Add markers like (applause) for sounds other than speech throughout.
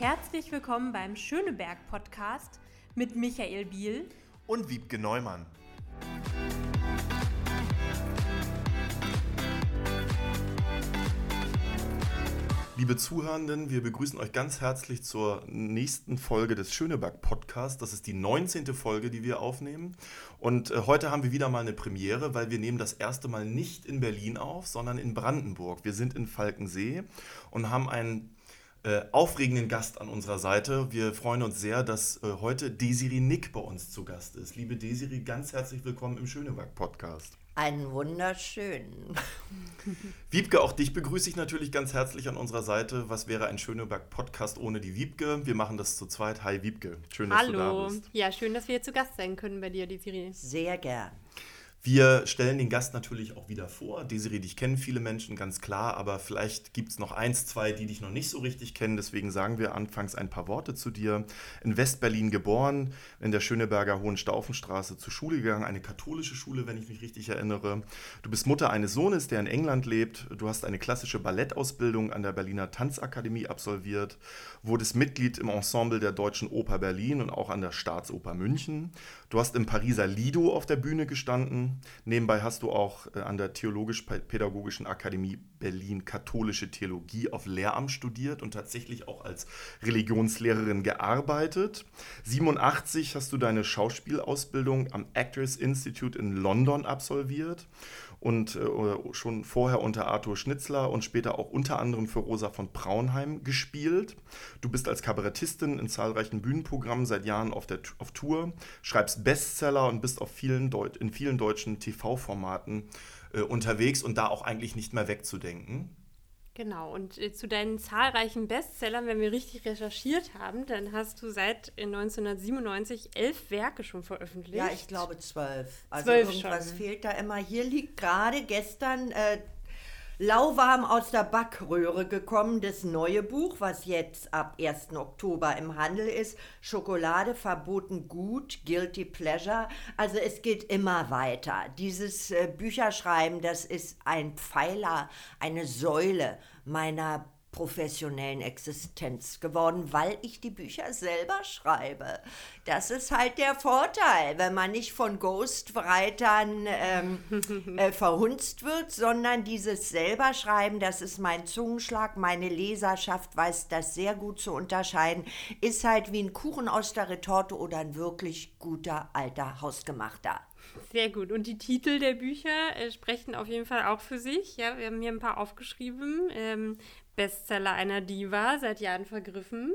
Herzlich willkommen beim Schöneberg Podcast mit Michael Biel und Wiebke Neumann. Liebe Zuhörenden, wir begrüßen euch ganz herzlich zur nächsten Folge des Schöneberg Podcasts. Das ist die 19. Folge, die wir aufnehmen. Und äh, heute haben wir wieder mal eine Premiere, weil wir nehmen das erste Mal nicht in Berlin auf, sondern in Brandenburg. Wir sind in Falkensee und haben einen äh, aufregenden Gast an unserer Seite. Wir freuen uns sehr, dass äh, heute Desiree Nick bei uns zu Gast ist. Liebe Desiree, ganz herzlich willkommen im Schöneberg Podcast. Einen wunderschönen. (laughs) Wiebke, auch dich begrüße ich natürlich ganz herzlich an unserer Seite. Was wäre ein Schöneberg-Podcast ohne die Wiebke? Wir machen das zu zweit. Hi Wiebke, schön, dass Hallo. du da bist. Ja, schön, dass wir hier zu Gast sein können bei dir, die Siri. Sehr gern. Wir stellen den Gast natürlich auch wieder vor. Desiree, dich kennen viele Menschen, ganz klar, aber vielleicht gibt es noch eins, zwei, die dich noch nicht so richtig kennen. Deswegen sagen wir anfangs ein paar Worte zu dir. In Westberlin geboren, in der Schöneberger Hohenstaufenstraße zur Schule gegangen, eine katholische Schule, wenn ich mich richtig erinnere. Du bist Mutter eines Sohnes, der in England lebt. Du hast eine klassische Ballettausbildung an der Berliner Tanzakademie absolviert, wurdest Mitglied im Ensemble der Deutschen Oper Berlin und auch an der Staatsoper München. Du hast im Pariser Lido auf der Bühne gestanden. Nebenbei hast du auch äh, an der Theologisch-Pädagogischen Akademie Berlin katholische Theologie auf Lehramt studiert und tatsächlich auch als Religionslehrerin gearbeitet. 87 hast du deine Schauspielausbildung am Actors Institute in London absolviert und äh, schon vorher unter Arthur Schnitzler und später auch unter anderem für Rosa von Braunheim gespielt. Du bist als Kabarettistin in zahlreichen Bühnenprogrammen seit Jahren auf, der, auf Tour, schreibst Bestseller und bist auf vielen in vielen deutschen TV-Formaten äh, unterwegs und da auch eigentlich nicht mehr wegzudenken. Genau, und äh, zu deinen zahlreichen Bestsellern, wenn wir richtig recherchiert haben, dann hast du seit 1997 äh, elf Werke schon veröffentlicht. Ja, ich glaube zwölf. Also zwölf irgendwas schon. fehlt da immer. Hier liegt gerade gestern äh, lauwarm aus der Backröhre gekommen, das neue Buch, was jetzt ab 1. Oktober im Handel ist. Schokolade verboten gut, Guilty Pleasure. Also es geht immer weiter. Dieses äh, Bücherschreiben, das ist ein Pfeiler, eine Säule meiner professionellen Existenz geworden, weil ich die Bücher selber schreibe. Das ist halt der Vorteil, wenn man nicht von Ghostwritern ähm, (laughs) äh, verhunzt wird, sondern dieses selber schreiben, das ist mein Zungenschlag, meine Leserschaft weiß das sehr gut zu unterscheiden, ist halt wie ein Kuchen aus der Retorte oder ein wirklich guter alter hausgemachter. Sehr gut. Und die Titel der Bücher äh, sprechen auf jeden Fall auch für sich. Ja, wir haben hier ein paar aufgeschrieben. Ähm, Bestseller einer Diva, seit Jahren vergriffen.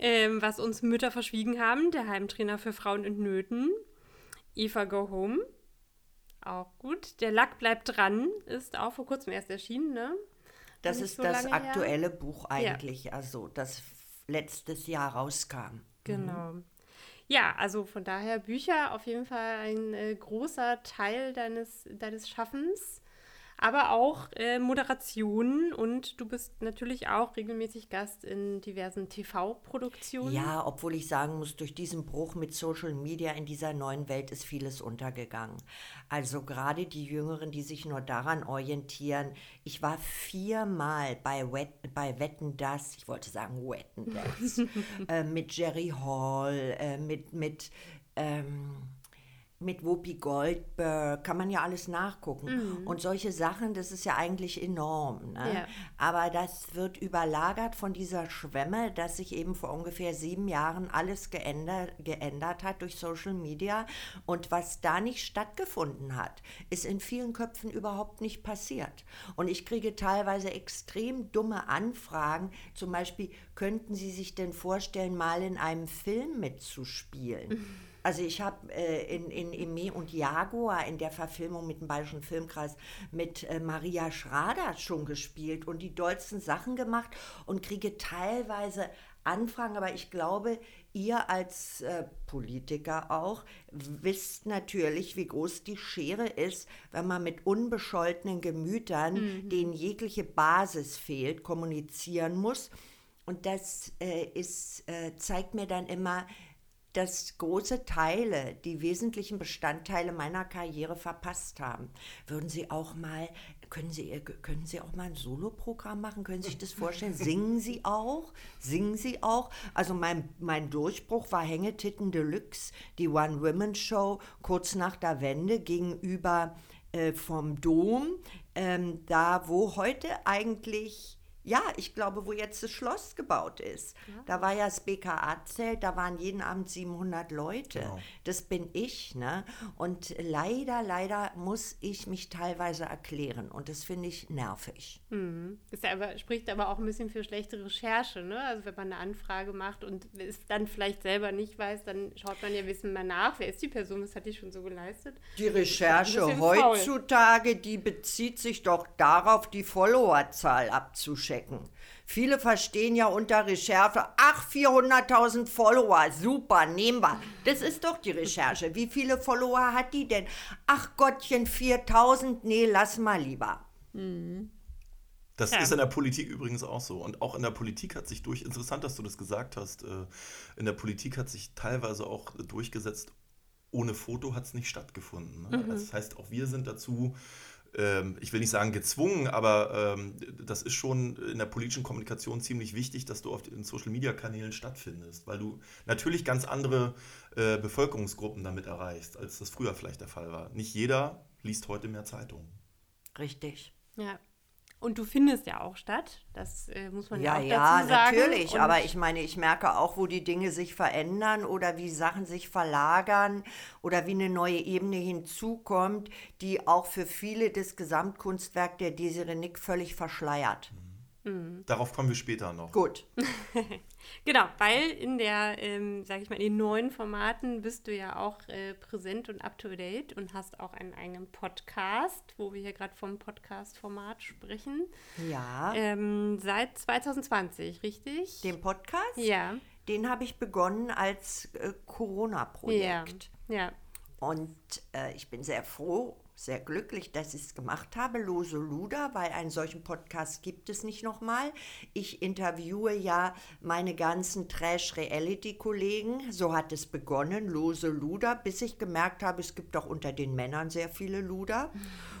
Ähm, was uns Mütter verschwiegen haben, der Heimtrainer für Frauen in Nöten. Eva Go Home. Auch gut. Der Lack bleibt dran, ist auch vor kurzem erst erschienen, ne? Das ist so das aktuelle her. Buch eigentlich, ja. also das letztes Jahr rauskam. Genau. Mhm. Ja, also von daher Bücher auf jeden Fall ein äh, großer Teil deines, deines Schaffens aber auch äh, Moderationen und du bist natürlich auch regelmäßig Gast in diversen TV-Produktionen. Ja, obwohl ich sagen muss, durch diesen Bruch mit Social Media in dieser neuen Welt ist vieles untergegangen. Also gerade die Jüngeren, die sich nur daran orientieren. Ich war viermal bei, Wet, bei Wetten das, ich wollte sagen Wetten das, (laughs) äh, mit Jerry Hall, äh, mit, mit ähm, mit Whoopi Goldberg, kann man ja alles nachgucken. Mhm. Und solche Sachen, das ist ja eigentlich enorm. Ne? Ja. Aber das wird überlagert von dieser Schwemme, dass sich eben vor ungefähr sieben Jahren alles geändert, geändert hat durch Social Media. Und was da nicht stattgefunden hat, ist in vielen Köpfen überhaupt nicht passiert. Und ich kriege teilweise extrem dumme Anfragen, zum Beispiel, könnten Sie sich denn vorstellen, mal in einem Film mitzuspielen? Mhm. (laughs) Also ich habe äh, in, in Eme und Jaguar in der Verfilmung mit dem Bayerischen Filmkreis mit äh, Maria Schrader schon gespielt und die dollsten Sachen gemacht und kriege teilweise Anfragen, aber ich glaube, ihr als äh, Politiker auch wisst natürlich, wie groß die Schere ist, wenn man mit unbescholtenen Gemütern, mhm. denen jegliche Basis fehlt, kommunizieren muss. Und das äh, ist, äh, zeigt mir dann immer, dass große Teile, die wesentlichen Bestandteile meiner Karriere verpasst haben. Würden Sie auch mal können Sie, können Sie auch mal ein Soloprogramm machen? Können Sie sich das vorstellen? (laughs) Singen Sie auch? Singen Sie auch? Also mein, mein Durchbruch war Hängetitten Deluxe, die One-Women-Show, kurz nach der Wende gegenüber äh, vom Dom, ähm, da wo heute eigentlich ja, ich glaube, wo jetzt das Schloss gebaut ist. Ja. Da war ja das BKA-Zelt, da waren jeden Abend 700 Leute. Genau. Das bin ich, ne? Und leider, leider muss ich mich teilweise erklären und das finde ich nervig. Mhm. Das aber, spricht aber auch ein bisschen für schlechte Recherche, ne? Also wenn man eine Anfrage macht und es dann vielleicht selber nicht weiß, dann schaut man ja wissen mal nach, wer ist die Person, was hat die schon so geleistet. Die Recherche heutzutage, faul. die bezieht sich doch darauf, die Followerzahl abzuschätzen checken. Viele verstehen ja unter Recherche, ach, 400.000 Follower, super, nehmen wir. Das ist doch die Recherche. Wie viele Follower hat die denn? Ach Gottchen, 4.000, nee, lass mal lieber. Mhm. Das ja. ist in der Politik übrigens auch so. Und auch in der Politik hat sich durch, interessant, dass du das gesagt hast, äh, in der Politik hat sich teilweise auch durchgesetzt, ohne Foto hat es nicht stattgefunden. Ne? Mhm. Das heißt, auch wir sind dazu ich will nicht sagen gezwungen, aber ähm, das ist schon in der politischen Kommunikation ziemlich wichtig, dass du auf den Social-Media-Kanälen stattfindest, weil du natürlich ganz andere äh, Bevölkerungsgruppen damit erreichst, als das früher vielleicht der Fall war. Nicht jeder liest heute mehr Zeitungen. Richtig. Ja. Und du findest ja auch statt, das äh, muss man ja, ja auch dazu sagen. Ja, natürlich, Und aber ich meine, ich merke auch, wo die Dinge sich verändern oder wie Sachen sich verlagern oder wie eine neue Ebene hinzukommt, die auch für viele das Gesamtkunstwerk der Desiree Nick völlig verschleiert. Mhm. Mhm. Darauf kommen wir später noch. Gut. (laughs) genau, weil in der, ähm, sag ich mal, in den neuen Formaten bist du ja auch äh, präsent und up to date und hast auch einen eigenen Podcast, wo wir hier gerade vom Podcast-Format sprechen. Ja. Ähm, seit 2020, richtig? Den Podcast? Ja. Den habe ich begonnen als äh, Corona-Projekt. Ja. ja. Und äh, ich bin sehr froh sehr glücklich, dass ich es gemacht habe, Lose Luder, weil einen solchen Podcast gibt es nicht nochmal. Ich interviewe ja meine ganzen Trash-Reality-Kollegen. So hat es begonnen, Lose Luder, bis ich gemerkt habe, es gibt auch unter den Männern sehr viele Luder.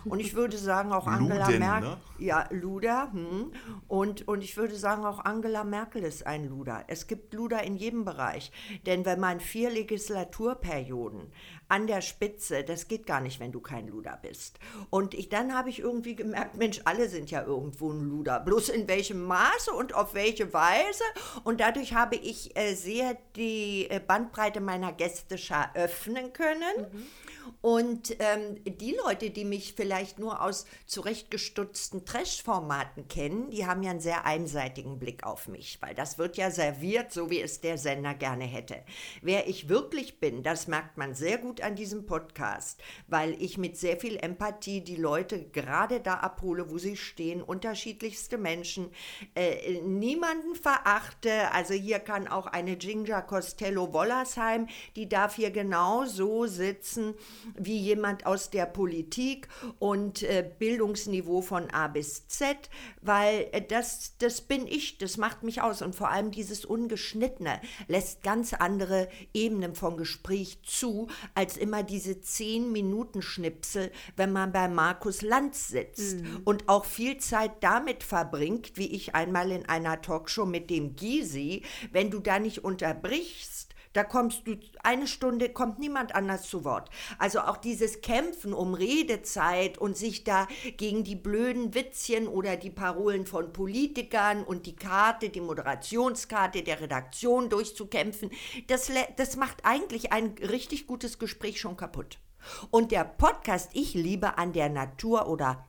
Und ich würde sagen, auch Angela Merkel. Ne? Ja, Luder. Hm. Und, und ich würde sagen, auch Angela Merkel ist ein Luder. Es gibt Luder in jedem Bereich. Denn wenn man vier Legislaturperioden an der Spitze, das geht gar nicht, wenn du kein Luder bist. Und ich, dann habe ich irgendwie gemerkt, Mensch, alle sind ja irgendwo ein Luder. Bloß in welchem Maße und auf welche Weise. Und dadurch habe ich äh, sehr die äh, Bandbreite meiner Gästeschar öffnen können. Mhm. Und ähm, die Leute, die mich vielleicht nur aus zurechtgestutzten Trash-Formaten kennen, die haben ja einen sehr einseitigen Blick auf mich, weil das wird ja serviert, so wie es der Sender gerne hätte. Wer ich wirklich bin, das merkt man sehr gut an diesem Podcast, weil ich mit sehr viel Empathie die Leute gerade da abhole, wo sie stehen, unterschiedlichste Menschen, äh, niemanden verachte. Also hier kann auch eine Ginger Costello Wollersheim, die darf hier genau so sitzen wie jemand aus der Politik und äh, Bildungsniveau von A bis Z, weil äh, das, das bin ich, das macht mich aus. Und vor allem dieses Ungeschnittene lässt ganz andere Ebenen von Gespräch zu, als immer diese 10-Minuten-Schnipsel, wenn man bei Markus Lanz sitzt mhm. und auch viel Zeit damit verbringt, wie ich einmal in einer Talkshow mit dem Gysi, wenn du da nicht unterbrichst, da kommst du, eine Stunde kommt niemand anders zu Wort. Also auch dieses Kämpfen um Redezeit und sich da gegen die blöden Witzchen oder die Parolen von Politikern und die Karte, die Moderationskarte der Redaktion durchzukämpfen, das, das macht eigentlich ein richtig gutes Gespräch schon kaputt. Und der Podcast Ich liebe an der Natur oder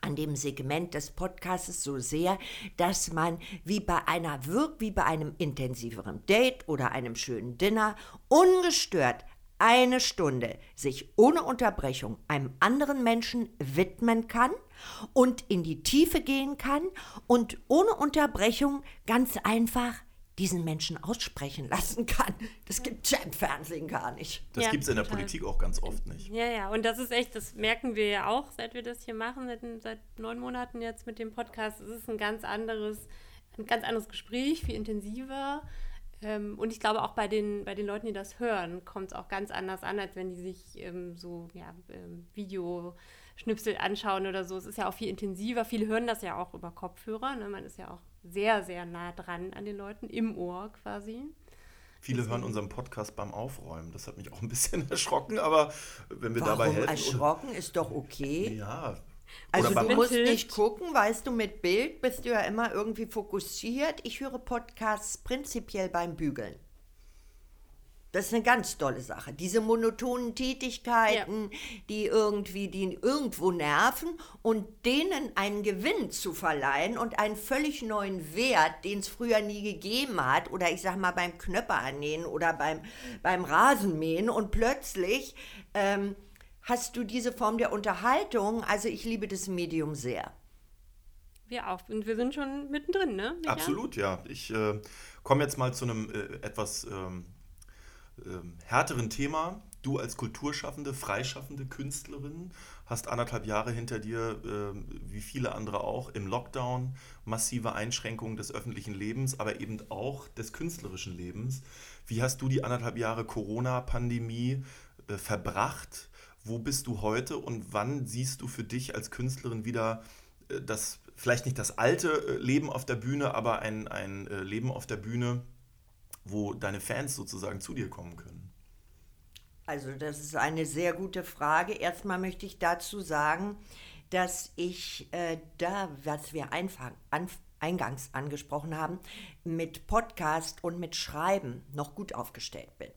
an dem Segment des Podcasts so sehr, dass man wie bei einer wirk wie bei einem intensiveren Date oder einem schönen Dinner ungestört eine Stunde sich ohne Unterbrechung einem anderen Menschen widmen kann und in die Tiefe gehen kann und ohne Unterbrechung ganz einfach diesen Menschen aussprechen lassen kann. Das gibt es ja im Fernsehen gar nicht. Das ja, gibt es in der total. Politik auch ganz oft nicht. Ja, ja, und das ist echt, das merken wir ja auch, seit wir das hier machen, seit, seit neun Monaten jetzt mit dem Podcast. Es ist ein ganz anderes, ein ganz anderes Gespräch, viel intensiver. Ähm, und ich glaube, auch bei den, bei den Leuten, die das hören, kommt es auch ganz anders an, als wenn die sich ähm, so ja, ähm, Video Schnipsel anschauen oder so. Es ist ja auch viel intensiver. Viele hören das ja auch über Kopfhörer. Ne? Man ist ja auch sehr, sehr nah dran an den Leuten, im Ohr quasi. Viele hören unseren Podcast beim Aufräumen. Das hat mich auch ein bisschen (laughs) erschrocken, aber wenn wir Warum dabei helfen. Erschrocken ist doch okay. Ja. Also du musst Hilft. nicht gucken, weißt du, mit Bild bist du ja immer irgendwie fokussiert. Ich höre Podcasts prinzipiell beim Bügeln. Das ist eine ganz tolle Sache. Diese monotonen Tätigkeiten, die irgendwie, die irgendwo nerven und denen einen Gewinn zu verleihen und einen völlig neuen Wert, den es früher nie gegeben hat, oder ich sag mal beim Knöpper annähen oder beim, beim Rasenmähen und plötzlich ähm, hast du diese Form der Unterhaltung. Also ich liebe das Medium sehr. Wir auch. Und wir sind schon mittendrin, ne? Micha? Absolut, ja. Ich äh, komme jetzt mal zu einem äh, etwas ähm, ähm, härteren Thema. Du als Kulturschaffende, freischaffende Künstlerin hast anderthalb Jahre hinter dir, ähm, wie viele andere auch, im Lockdown, massive Einschränkungen des öffentlichen Lebens, aber eben auch des künstlerischen Lebens. Wie hast du die anderthalb Jahre Corona-Pandemie äh, verbracht? Wo bist du heute und wann siehst du für dich als Künstlerin wieder äh, das, vielleicht nicht das alte äh, Leben auf der Bühne, aber ein, ein äh, Leben auf der Bühne, wo deine Fans sozusagen zu dir kommen können? Also das ist eine sehr gute Frage. Erstmal möchte ich dazu sagen, dass ich äh, da, was wir einfach, an, eingangs angesprochen haben, mit Podcast und mit Schreiben noch gut aufgestellt bin.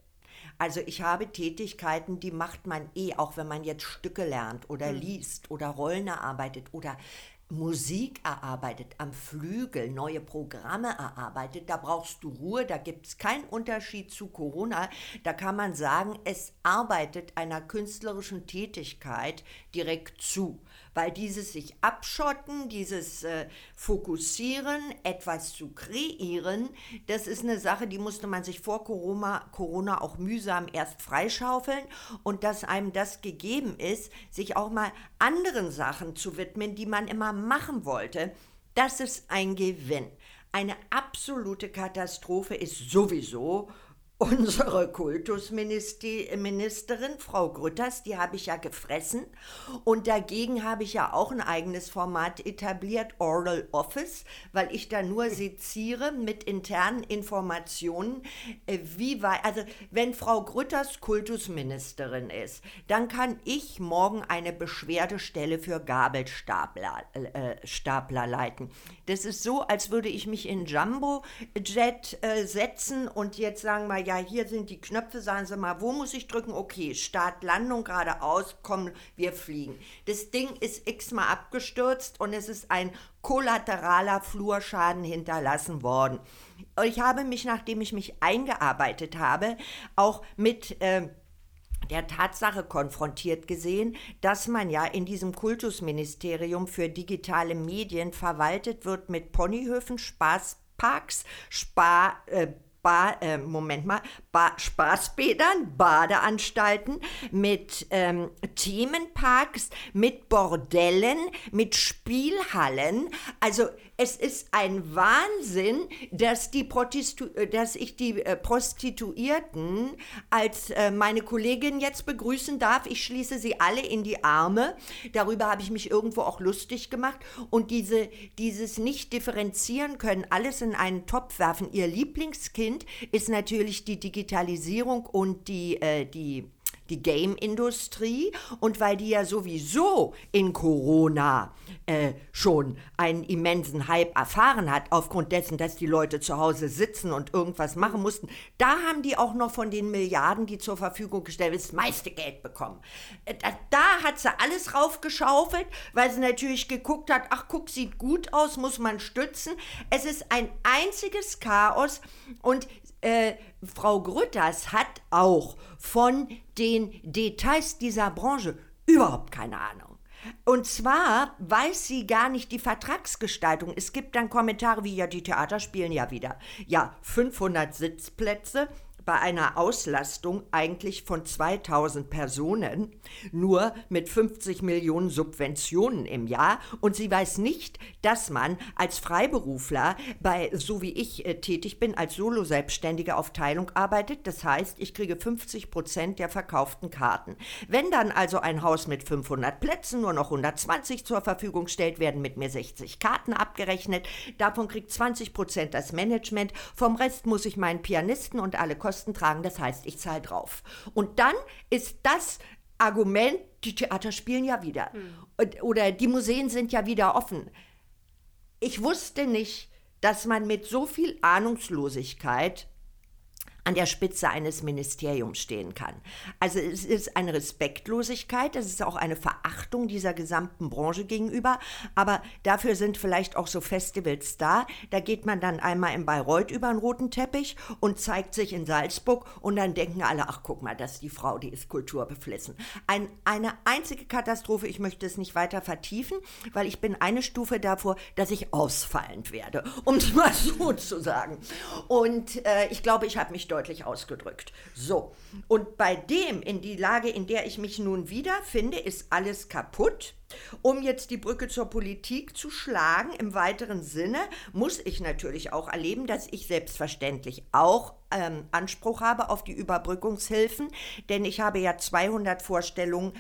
Also ich habe Tätigkeiten, die macht man eh, auch wenn man jetzt Stücke lernt oder liest oder Rollen erarbeitet oder Musik erarbeitet, am Flügel neue Programme erarbeitet, da brauchst du Ruhe, da gibt es keinen Unterschied zu Corona. Da kann man sagen, es arbeitet einer künstlerischen Tätigkeit direkt zu, weil dieses sich abschotten, dieses äh, Fokussieren, etwas zu kreieren, das ist eine Sache, die musste man sich vor Corona, Corona auch mühsam erst freischaufeln und dass einem das gegeben ist, sich auch mal anderen Sachen zu widmen, die man immer machen wollte, das ist ein Gewinn. Eine absolute Katastrophe ist sowieso unsere Kultusministerin, Frau Grütters, die habe ich ja gefressen. Und dagegen habe ich ja auch ein eigenes Format etabliert, Oral Office, weil ich da nur seziere mit internen Informationen, äh, wie weit, also wenn Frau Grütters Kultusministerin ist, dann kann ich morgen eine Beschwerdestelle für Gabelstapler äh, Stapler leiten. Das ist so, als würde ich mich in Jumbo-Jet äh, setzen und jetzt sagen wir, ja, hier sind die Knöpfe, sagen Sie mal, wo muss ich drücken? Okay, Start, Landung, geradeaus, komm, wir fliegen. Das Ding ist x-mal abgestürzt und es ist ein kollateraler Flurschaden hinterlassen worden. Ich habe mich, nachdem ich mich eingearbeitet habe, auch mit... Äh, der Tatsache konfrontiert gesehen, dass man ja in diesem Kultusministerium für digitale Medien verwaltet wird mit Ponyhöfen, Spaßparks, Spa, äh, Ba, äh, Moment mal, ba Spaßbädern, Badeanstalten, mit ähm, Themenparks, mit Bordellen, mit Spielhallen. Also es ist ein Wahnsinn, dass, die Protestu äh, dass ich die äh, Prostituierten als äh, meine Kollegin jetzt begrüßen darf. Ich schließe sie alle in die Arme. Darüber habe ich mich irgendwo auch lustig gemacht. Und diese, dieses nicht differenzieren können, alles in einen Topf werfen. Ihr Lieblingskind ist natürlich die Digitalisierung und die, äh, die die Game-Industrie und weil die ja sowieso in Corona äh, schon einen immensen Hype erfahren hat, aufgrund dessen, dass die Leute zu Hause sitzen und irgendwas machen mussten, da haben die auch noch von den Milliarden, die zur Verfügung gestellt werden, das meiste Geld bekommen. Äh, da, da hat sie alles raufgeschaufelt, weil sie natürlich geguckt hat, ach guck, sieht gut aus, muss man stützen. Es ist ein einziges Chaos und äh, Frau Grütters hat auch von den Details dieser Branche überhaupt keine Ahnung. Und zwar weiß sie gar nicht die Vertragsgestaltung. Es gibt dann Kommentare wie, ja, die Theater spielen ja wieder. Ja, 500 Sitzplätze bei einer Auslastung eigentlich von 2000 Personen nur mit 50 Millionen Subventionen im Jahr und sie weiß nicht, dass man als Freiberufler bei so wie ich äh, tätig bin als Solo-Selbstständige auf Teilung arbeitet. Das heißt, ich kriege 50 Prozent der verkauften Karten. Wenn dann also ein Haus mit 500 Plätzen nur noch 120 zur Verfügung stellt, werden mit mir 60 Karten abgerechnet. Davon kriegt 20 Prozent das Management. Vom Rest muss ich meinen Pianisten und alle Kosten tragen. Das heißt, ich zahle drauf. Und dann ist das Argument, die Theater spielen ja wieder. Mhm. Oder die Museen sind ja wieder offen. Ich wusste nicht, dass man mit so viel Ahnungslosigkeit an der Spitze eines Ministeriums stehen kann. Also es ist eine Respektlosigkeit, es ist auch eine Verachtung dieser gesamten Branche gegenüber, aber dafür sind vielleicht auch so Festivals da. Da geht man dann einmal in Bayreuth über einen roten Teppich und zeigt sich in Salzburg und dann denken alle, ach guck mal, das ist die Frau, die ist kulturbeflissen. Ein, eine einzige Katastrophe, ich möchte es nicht weiter vertiefen, weil ich bin eine Stufe davor, dass ich ausfallend werde, um es mal so zu sagen. Und äh, ich glaube, ich habe mich deutlich ausgedrückt. So, und bei dem, in die Lage, in der ich mich nun wiederfinde, ist alles kaputt. Um jetzt die Brücke zur Politik zu schlagen, im weiteren Sinne, muss ich natürlich auch erleben, dass ich selbstverständlich auch ähm, Anspruch habe auf die Überbrückungshilfen, denn ich habe ja 200 Vorstellungen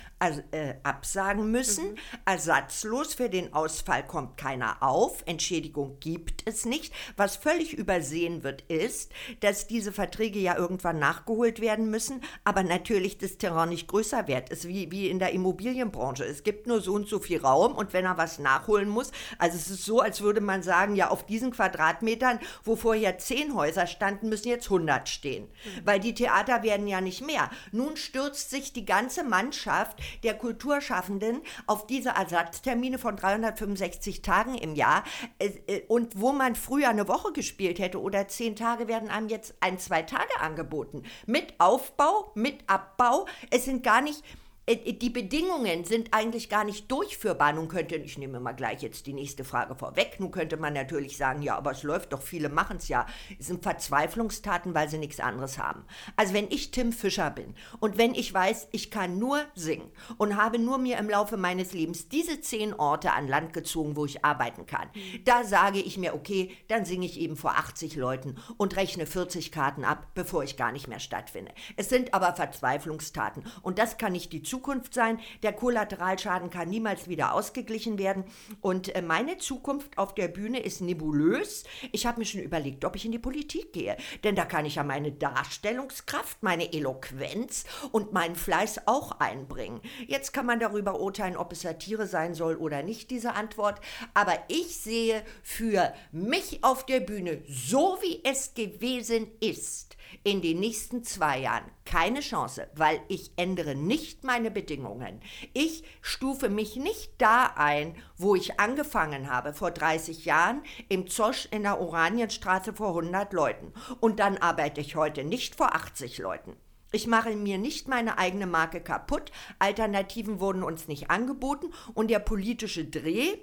äh, absagen müssen. Mhm. Ersatzlos für den Ausfall kommt keiner auf. Entschädigung gibt es nicht. Was völlig übersehen wird, ist, dass diese Verträge ja irgendwann nachgeholt werden müssen, aber natürlich das Terrain nicht größer wert ist, wie, wie in der Immobilienbranche. Es gibt nur so und so viel Raum und wenn er was nachholen muss, also es ist so, als würde man sagen, ja, auf diesen Quadratmetern, wo vorher zehn Häuser standen, müssen jetzt 100 stehen, mhm. weil die Theater werden ja nicht mehr. Nun stürzt sich die ganze Mannschaft der Kulturschaffenden auf diese Ersatztermine von 365 Tagen im Jahr äh, und wo man früher eine Woche gespielt hätte oder zehn Tage werden einem jetzt ein, zwei Tage angeboten. Mit Aufbau, mit Abbau. Es sind gar nicht äh, die Bedingungen sind eigentlich gar nicht durchführbar. Nun könnte, ich nehme mal gleich jetzt die nächste Frage vorweg, nun könnte man natürlich sagen, ja, aber es läuft doch, viele machen es ja. Es sind Verzweiflungstaten, weil sie nichts anderes haben. Also wenn ich Tim Fischer bin und wenn ich weiß, ich kann nur singen und habe nur mir im Laufe meines Lebens diese zehn Orte an Land gezogen, wo ich arbeiten kann, da sage ich mir, okay, dann singe ich eben vor 80 Leuten und rechne 40 Karten ab, bevor ich gar nicht mehr stattfinde. Es sind aber Verzweiflungstaten und das kann nicht die Zukunft Zukunft sein. Der Kollateralschaden kann niemals wieder ausgeglichen werden. Und äh, meine Zukunft auf der Bühne ist nebulös. Ich habe mir schon überlegt, ob ich in die Politik gehe. Denn da kann ich ja meine Darstellungskraft, meine Eloquenz und meinen Fleiß auch einbringen. Jetzt kann man darüber urteilen, ob es Satire sein soll oder nicht, diese Antwort. Aber ich sehe für mich auf der Bühne, so wie es gewesen ist, in den nächsten zwei Jahren keine Chance, weil ich ändere nicht meine Bedingungen. Ich stufe mich nicht da ein, wo ich angefangen habe, vor 30 Jahren, im Zosch in der Oranienstraße vor 100 Leuten. Und dann arbeite ich heute nicht vor 80 Leuten. Ich mache mir nicht meine eigene Marke kaputt. Alternativen wurden uns nicht angeboten und der politische Dreh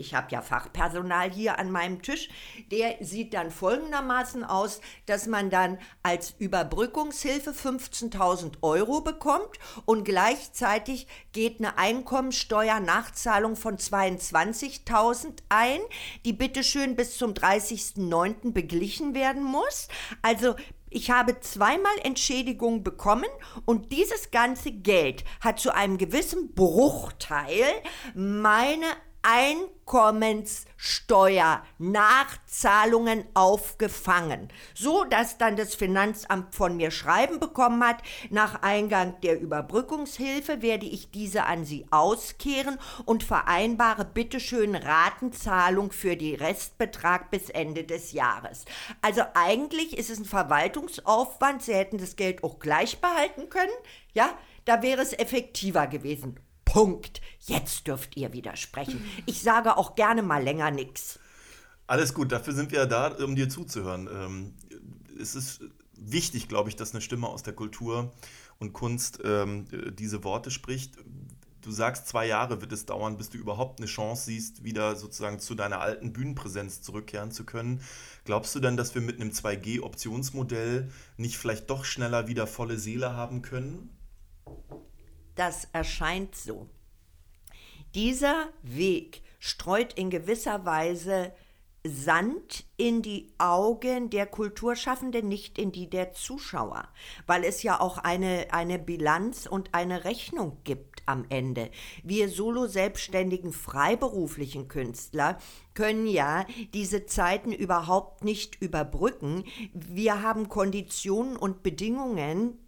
ich habe ja Fachpersonal hier an meinem Tisch, der sieht dann folgendermaßen aus, dass man dann als Überbrückungshilfe 15.000 Euro bekommt und gleichzeitig geht eine Einkommensteuernachzahlung von 22.000 ein, die bitteschön bis zum 30.09. beglichen werden muss. Also ich habe zweimal Entschädigung bekommen und dieses ganze Geld hat zu einem gewissen Bruchteil meine Einkommenssteuernachzahlungen aufgefangen, so dass dann das Finanzamt von mir Schreiben bekommen hat, nach Eingang der Überbrückungshilfe werde ich diese an Sie auskehren und vereinbare bitteschön Ratenzahlung für die Restbetrag bis Ende des Jahres. Also eigentlich ist es ein Verwaltungsaufwand, Sie hätten das Geld auch gleich behalten können, ja, da wäre es effektiver gewesen. Punkt. Jetzt dürft ihr widersprechen. Ich sage auch gerne mal länger nichts. Alles gut, dafür sind wir ja da, um dir zuzuhören. Ähm, es ist wichtig, glaube ich, dass eine Stimme aus der Kultur und Kunst ähm, diese Worte spricht. du sagst, zwei Jahre wird es dauern, bis du überhaupt eine Chance siehst, wieder sozusagen zu deiner alten Bühnenpräsenz zurückkehren zu können. Glaubst du denn, dass wir mit einem 2G-Optionsmodell nicht vielleicht doch schneller wieder volle Seele haben können? Das erscheint so. Dieser Weg streut in gewisser Weise Sand in die Augen der Kulturschaffenden, nicht in die der Zuschauer, weil es ja auch eine, eine Bilanz und eine Rechnung gibt am Ende. Wir solo selbstständigen freiberuflichen Künstler können ja diese Zeiten überhaupt nicht überbrücken. Wir haben Konditionen und Bedingungen,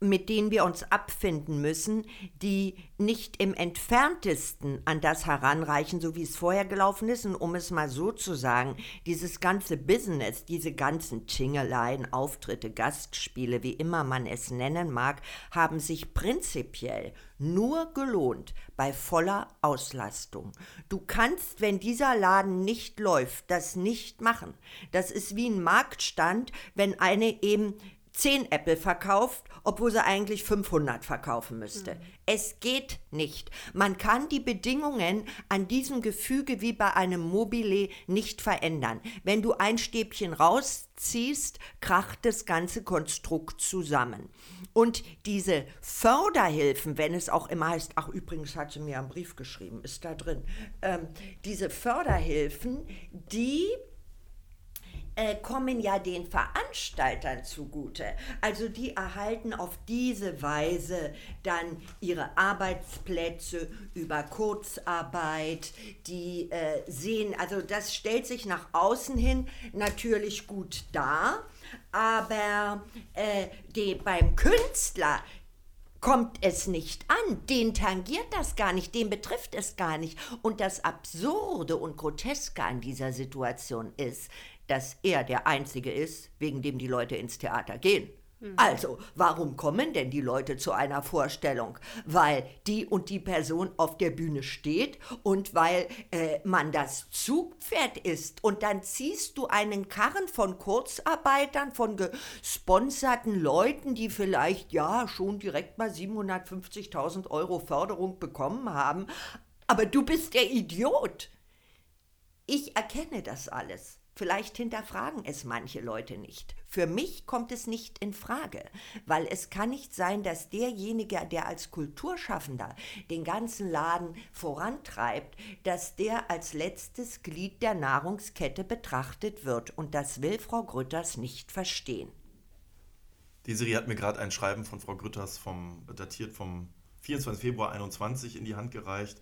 mit denen wir uns abfinden müssen, die nicht im entferntesten an das heranreichen, so wie es vorher gelaufen ist. Und um es mal so zu sagen, dieses ganze Business, diese ganzen Tingeleien, Auftritte, Gastspiele, wie immer man es nennen mag, haben sich prinzipiell nur gelohnt bei voller Auslastung. Du kannst, wenn dieser Laden nicht läuft, das nicht machen. Das ist wie ein Marktstand, wenn eine eben 10 Apple verkauft, obwohl sie eigentlich 500 verkaufen müsste. Mhm. Es geht nicht. Man kann die Bedingungen an diesem Gefüge wie bei einem Mobile nicht verändern. Wenn du ein Stäbchen rausziehst, kracht das ganze Konstrukt zusammen. Und diese Förderhilfen, wenn es auch immer heißt, ach übrigens hat sie mir einen Brief geschrieben, ist da drin, ähm, diese Förderhilfen, die äh, kommen ja den Veranstaltern zugute. Also die erhalten auf diese Weise dann ihre Arbeitsplätze über Kurzarbeit, die äh, sehen, also das stellt sich nach außen hin natürlich gut dar, aber äh, die, beim Künstler, kommt es nicht an, den tangiert das gar nicht, den betrifft es gar nicht. Und das Absurde und Groteske an dieser Situation ist, dass er der Einzige ist, wegen dem die Leute ins Theater gehen. Also, warum kommen denn die Leute zu einer Vorstellung? Weil die und die Person auf der Bühne steht und weil äh, man das Zugpferd ist. Und dann ziehst du einen Karren von Kurzarbeitern, von gesponserten Leuten, die vielleicht ja schon direkt mal 750.000 Euro Förderung bekommen haben. Aber du bist der Idiot. Ich erkenne das alles. Vielleicht hinterfragen es manche Leute nicht. Für mich kommt es nicht in Frage, weil es kann nicht sein, dass derjenige, der als Kulturschaffender den ganzen Laden vorantreibt, dass der als letztes Glied der Nahrungskette betrachtet wird. Und das will Frau Grütters nicht verstehen. Die Serie hat mir gerade ein Schreiben von Frau Grütters vom, datiert vom 24. Februar 21 in die Hand gereicht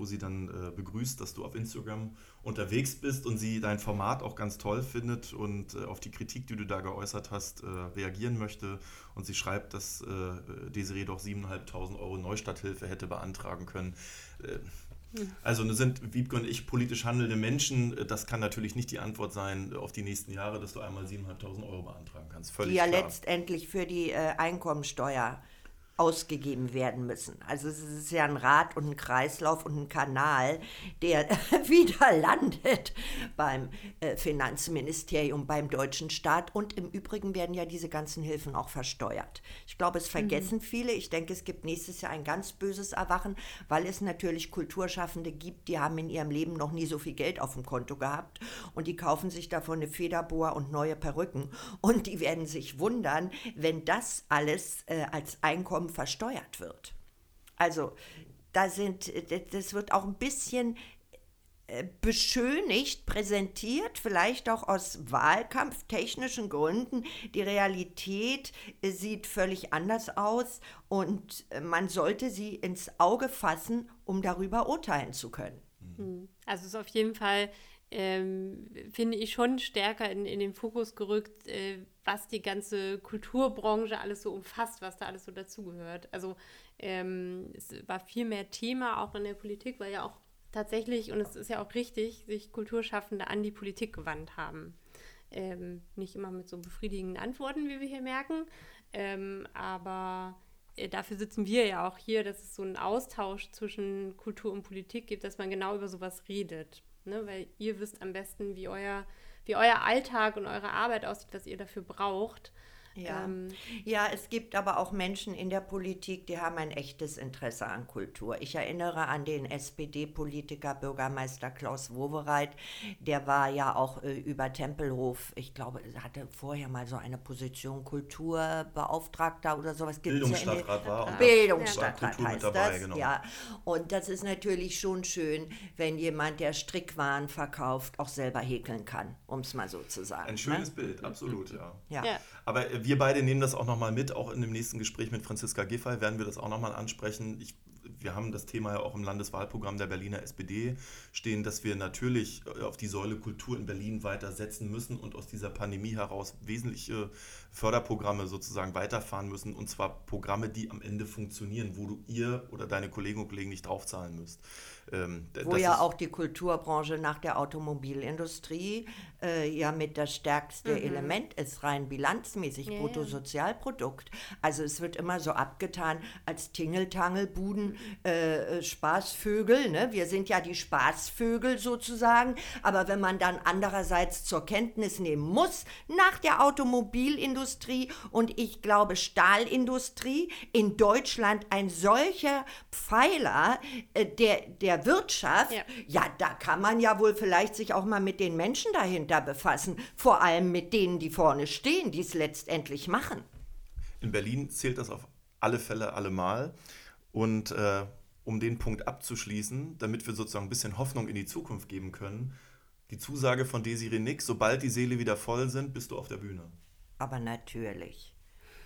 wo sie dann äh, begrüßt, dass du auf Instagram unterwegs bist und sie dein Format auch ganz toll findet und äh, auf die Kritik, die du da geäußert hast, äh, reagieren möchte. Und sie schreibt, dass äh, Desiree doch 7.500 Euro Neustarthilfe hätte beantragen können. Äh, also sind Wiebke und ich politisch handelnde Menschen. Das kann natürlich nicht die Antwort sein auf die nächsten Jahre, dass du einmal 7.500 Euro beantragen kannst. Völlig die ja klar. letztendlich für die äh, Einkommensteuer ausgegeben werden müssen. Also es ist ja ein Rad und ein Kreislauf und ein Kanal, der (laughs) wieder landet beim äh, Finanzministerium, beim deutschen Staat. Und im Übrigen werden ja diese ganzen Hilfen auch versteuert. Ich glaube, es vergessen mhm. viele. Ich denke, es gibt nächstes Jahr ein ganz böses Erwachen, weil es natürlich Kulturschaffende gibt, die haben in ihrem Leben noch nie so viel Geld auf dem Konto gehabt und die kaufen sich davon eine Federbohr und neue Perücken und die werden sich wundern, wenn das alles äh, als Einkommen versteuert wird. Also da sind, das wird auch ein bisschen äh, beschönigt, präsentiert, vielleicht auch aus wahlkampftechnischen Gründen. Die Realität äh, sieht völlig anders aus und äh, man sollte sie ins Auge fassen, um darüber urteilen zu können. Hm. Also es ist auf jeden Fall ähm, finde ich, schon stärker in, in den Fokus gerückt, äh, was die ganze Kulturbranche alles so umfasst, was da alles so dazugehört. Also ähm, es war viel mehr Thema auch in der Politik, weil ja auch tatsächlich, und es ist ja auch richtig, sich Kulturschaffende an die Politik gewandt haben. Ähm, nicht immer mit so befriedigenden Antworten, wie wir hier merken, ähm, aber äh, dafür sitzen wir ja auch hier, dass es so einen Austausch zwischen Kultur und Politik gibt, dass man genau über sowas redet ne? weil ihr wisst am besten, wie euer, wie euer Alltag und eure Arbeit aussieht, was ihr dafür braucht. Ja. Ähm, ja, es gibt aber auch Menschen in der Politik, die haben ein echtes Interesse an Kultur. Ich erinnere an den SPD-Politiker Bürgermeister Klaus Wowereit, der war ja auch äh, über Tempelhof, ich glaube, hatte vorher mal so eine Position Kulturbeauftragter oder sowas. Bildungsstadtrat ja war. Bildungsstadtrat ja. heißt dabei, das, genau. ja. Und das ist natürlich schon schön, wenn jemand, der Strickwaren verkauft, auch selber häkeln kann, um es mal so zu sagen. Ein schönes ne? Bild, absolut, ja. ja. ja. Aber wir beide nehmen das auch nochmal mit, auch in dem nächsten Gespräch mit Franziska Giffey werden wir das auch nochmal ansprechen. Ich, wir haben das Thema ja auch im Landeswahlprogramm der Berliner SPD stehen, dass wir natürlich äh, auf die Säule Kultur in Berlin weiter setzen müssen und aus dieser Pandemie heraus wesentliche Förderprogramme sozusagen weiterfahren müssen. Und zwar Programme, die am Ende funktionieren, wo du ihr oder deine Kolleginnen und Kollegen nicht draufzahlen müsst. Ähm, Wo ja auch die Kulturbranche nach der Automobilindustrie äh, ja mit das stärkste mhm. Element ist, rein bilanzmäßig, yeah. Bruttosozialprodukt. Also es wird immer so abgetan als Tingeltangelbuden, äh, äh, Spaßvögel. Ne? Wir sind ja die Spaßvögel sozusagen. Aber wenn man dann andererseits zur Kenntnis nehmen muss, nach der Automobilindustrie und ich glaube Stahlindustrie in Deutschland ein solcher Pfeiler äh, der, der Wirtschaft, ja. ja, da kann man ja wohl vielleicht sich auch mal mit den Menschen dahinter befassen, vor allem mit denen, die vorne stehen, die es letztendlich machen. In Berlin zählt das auf alle Fälle allemal. Und äh, um den Punkt abzuschließen, damit wir sozusagen ein bisschen Hoffnung in die Zukunft geben können, die Zusage von Desiree Nix, sobald die Seele wieder voll sind, bist du auf der Bühne. Aber natürlich.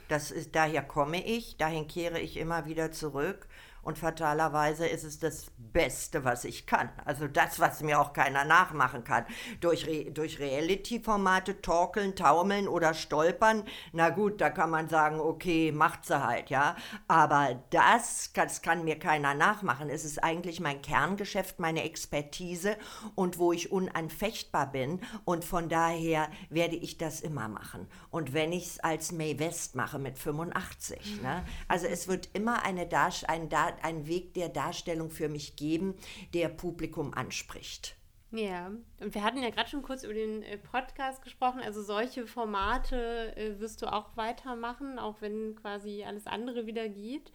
Das ist, daher komme ich, dahin kehre ich immer wieder zurück und fatalerweise ist es das Beste, was ich kann. Also das, was mir auch keiner nachmachen kann. Durch, Re durch Reality-Formate torkeln, taumeln oder stolpern, na gut, da kann man sagen, okay, macht sie halt, ja. Aber das, das kann mir keiner nachmachen. Es ist eigentlich mein Kerngeschäft, meine Expertise und wo ich unanfechtbar bin. Und von daher werde ich das immer machen. Und wenn ich es als May West mache mit 85. Ne? Also es wird immer eine Darst ein, Dar einen Weg der Darstellung für mich geben, der Publikum anspricht. Ja, und wir hatten ja gerade schon kurz über den äh, Podcast gesprochen. Also solche Formate äh, wirst du auch weitermachen, auch wenn quasi alles andere wieder geht.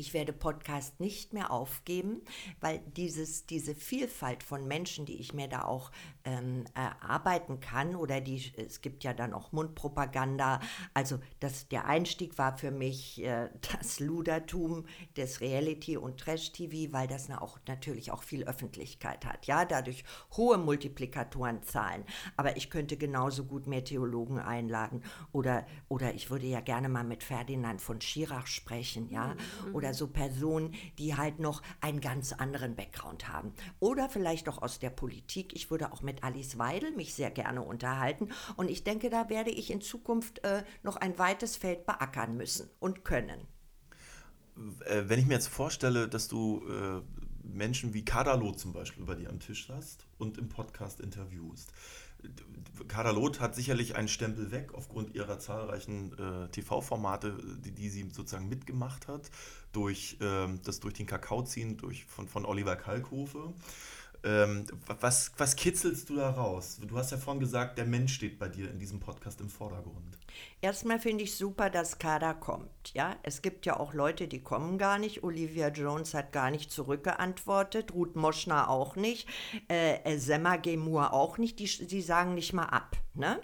Ich werde Podcast nicht mehr aufgeben, weil dieses, diese Vielfalt von Menschen, die ich mir da auch ähm, erarbeiten kann, oder die, es gibt ja dann auch Mundpropaganda. Also das, der Einstieg war für mich äh, das Ludertum des Reality- und Trash-TV, weil das na auch, natürlich auch viel Öffentlichkeit hat. Ja, dadurch hohe Multiplikatorenzahlen. Aber ich könnte genauso gut Meteorologen einladen oder, oder ich würde ja gerne mal mit Ferdinand von Schirach sprechen, ja, mhm. oder oder so Personen, die halt noch einen ganz anderen Background haben. Oder vielleicht auch aus der Politik. Ich würde auch mit Alice Weidel mich sehr gerne unterhalten. Und ich denke, da werde ich in Zukunft äh, noch ein weites Feld beackern müssen und können. Äh, wenn ich mir jetzt vorstelle, dass du äh, Menschen wie Kadalo zum Beispiel bei dir am Tisch hast und im Podcast interviewst, Kadalot hat sicherlich einen Stempel weg aufgrund ihrer zahlreichen äh, TV-Formate, die, die sie sozusagen mitgemacht hat, durch ähm, das durch den Kakao ziehen durch, von, von Oliver Kalkofe. Ähm, was, was kitzelst du da raus? Du hast ja vorhin gesagt, der Mensch steht bei dir in diesem Podcast im Vordergrund. Erstmal finde ich super, dass Kader kommt. Ja, es gibt ja auch Leute, die kommen gar nicht. Olivia Jones hat gar nicht zurückgeantwortet, Ruth Moschner auch nicht, äh, Semma Gemur auch nicht. Die, die sagen nicht mal ab. Ne?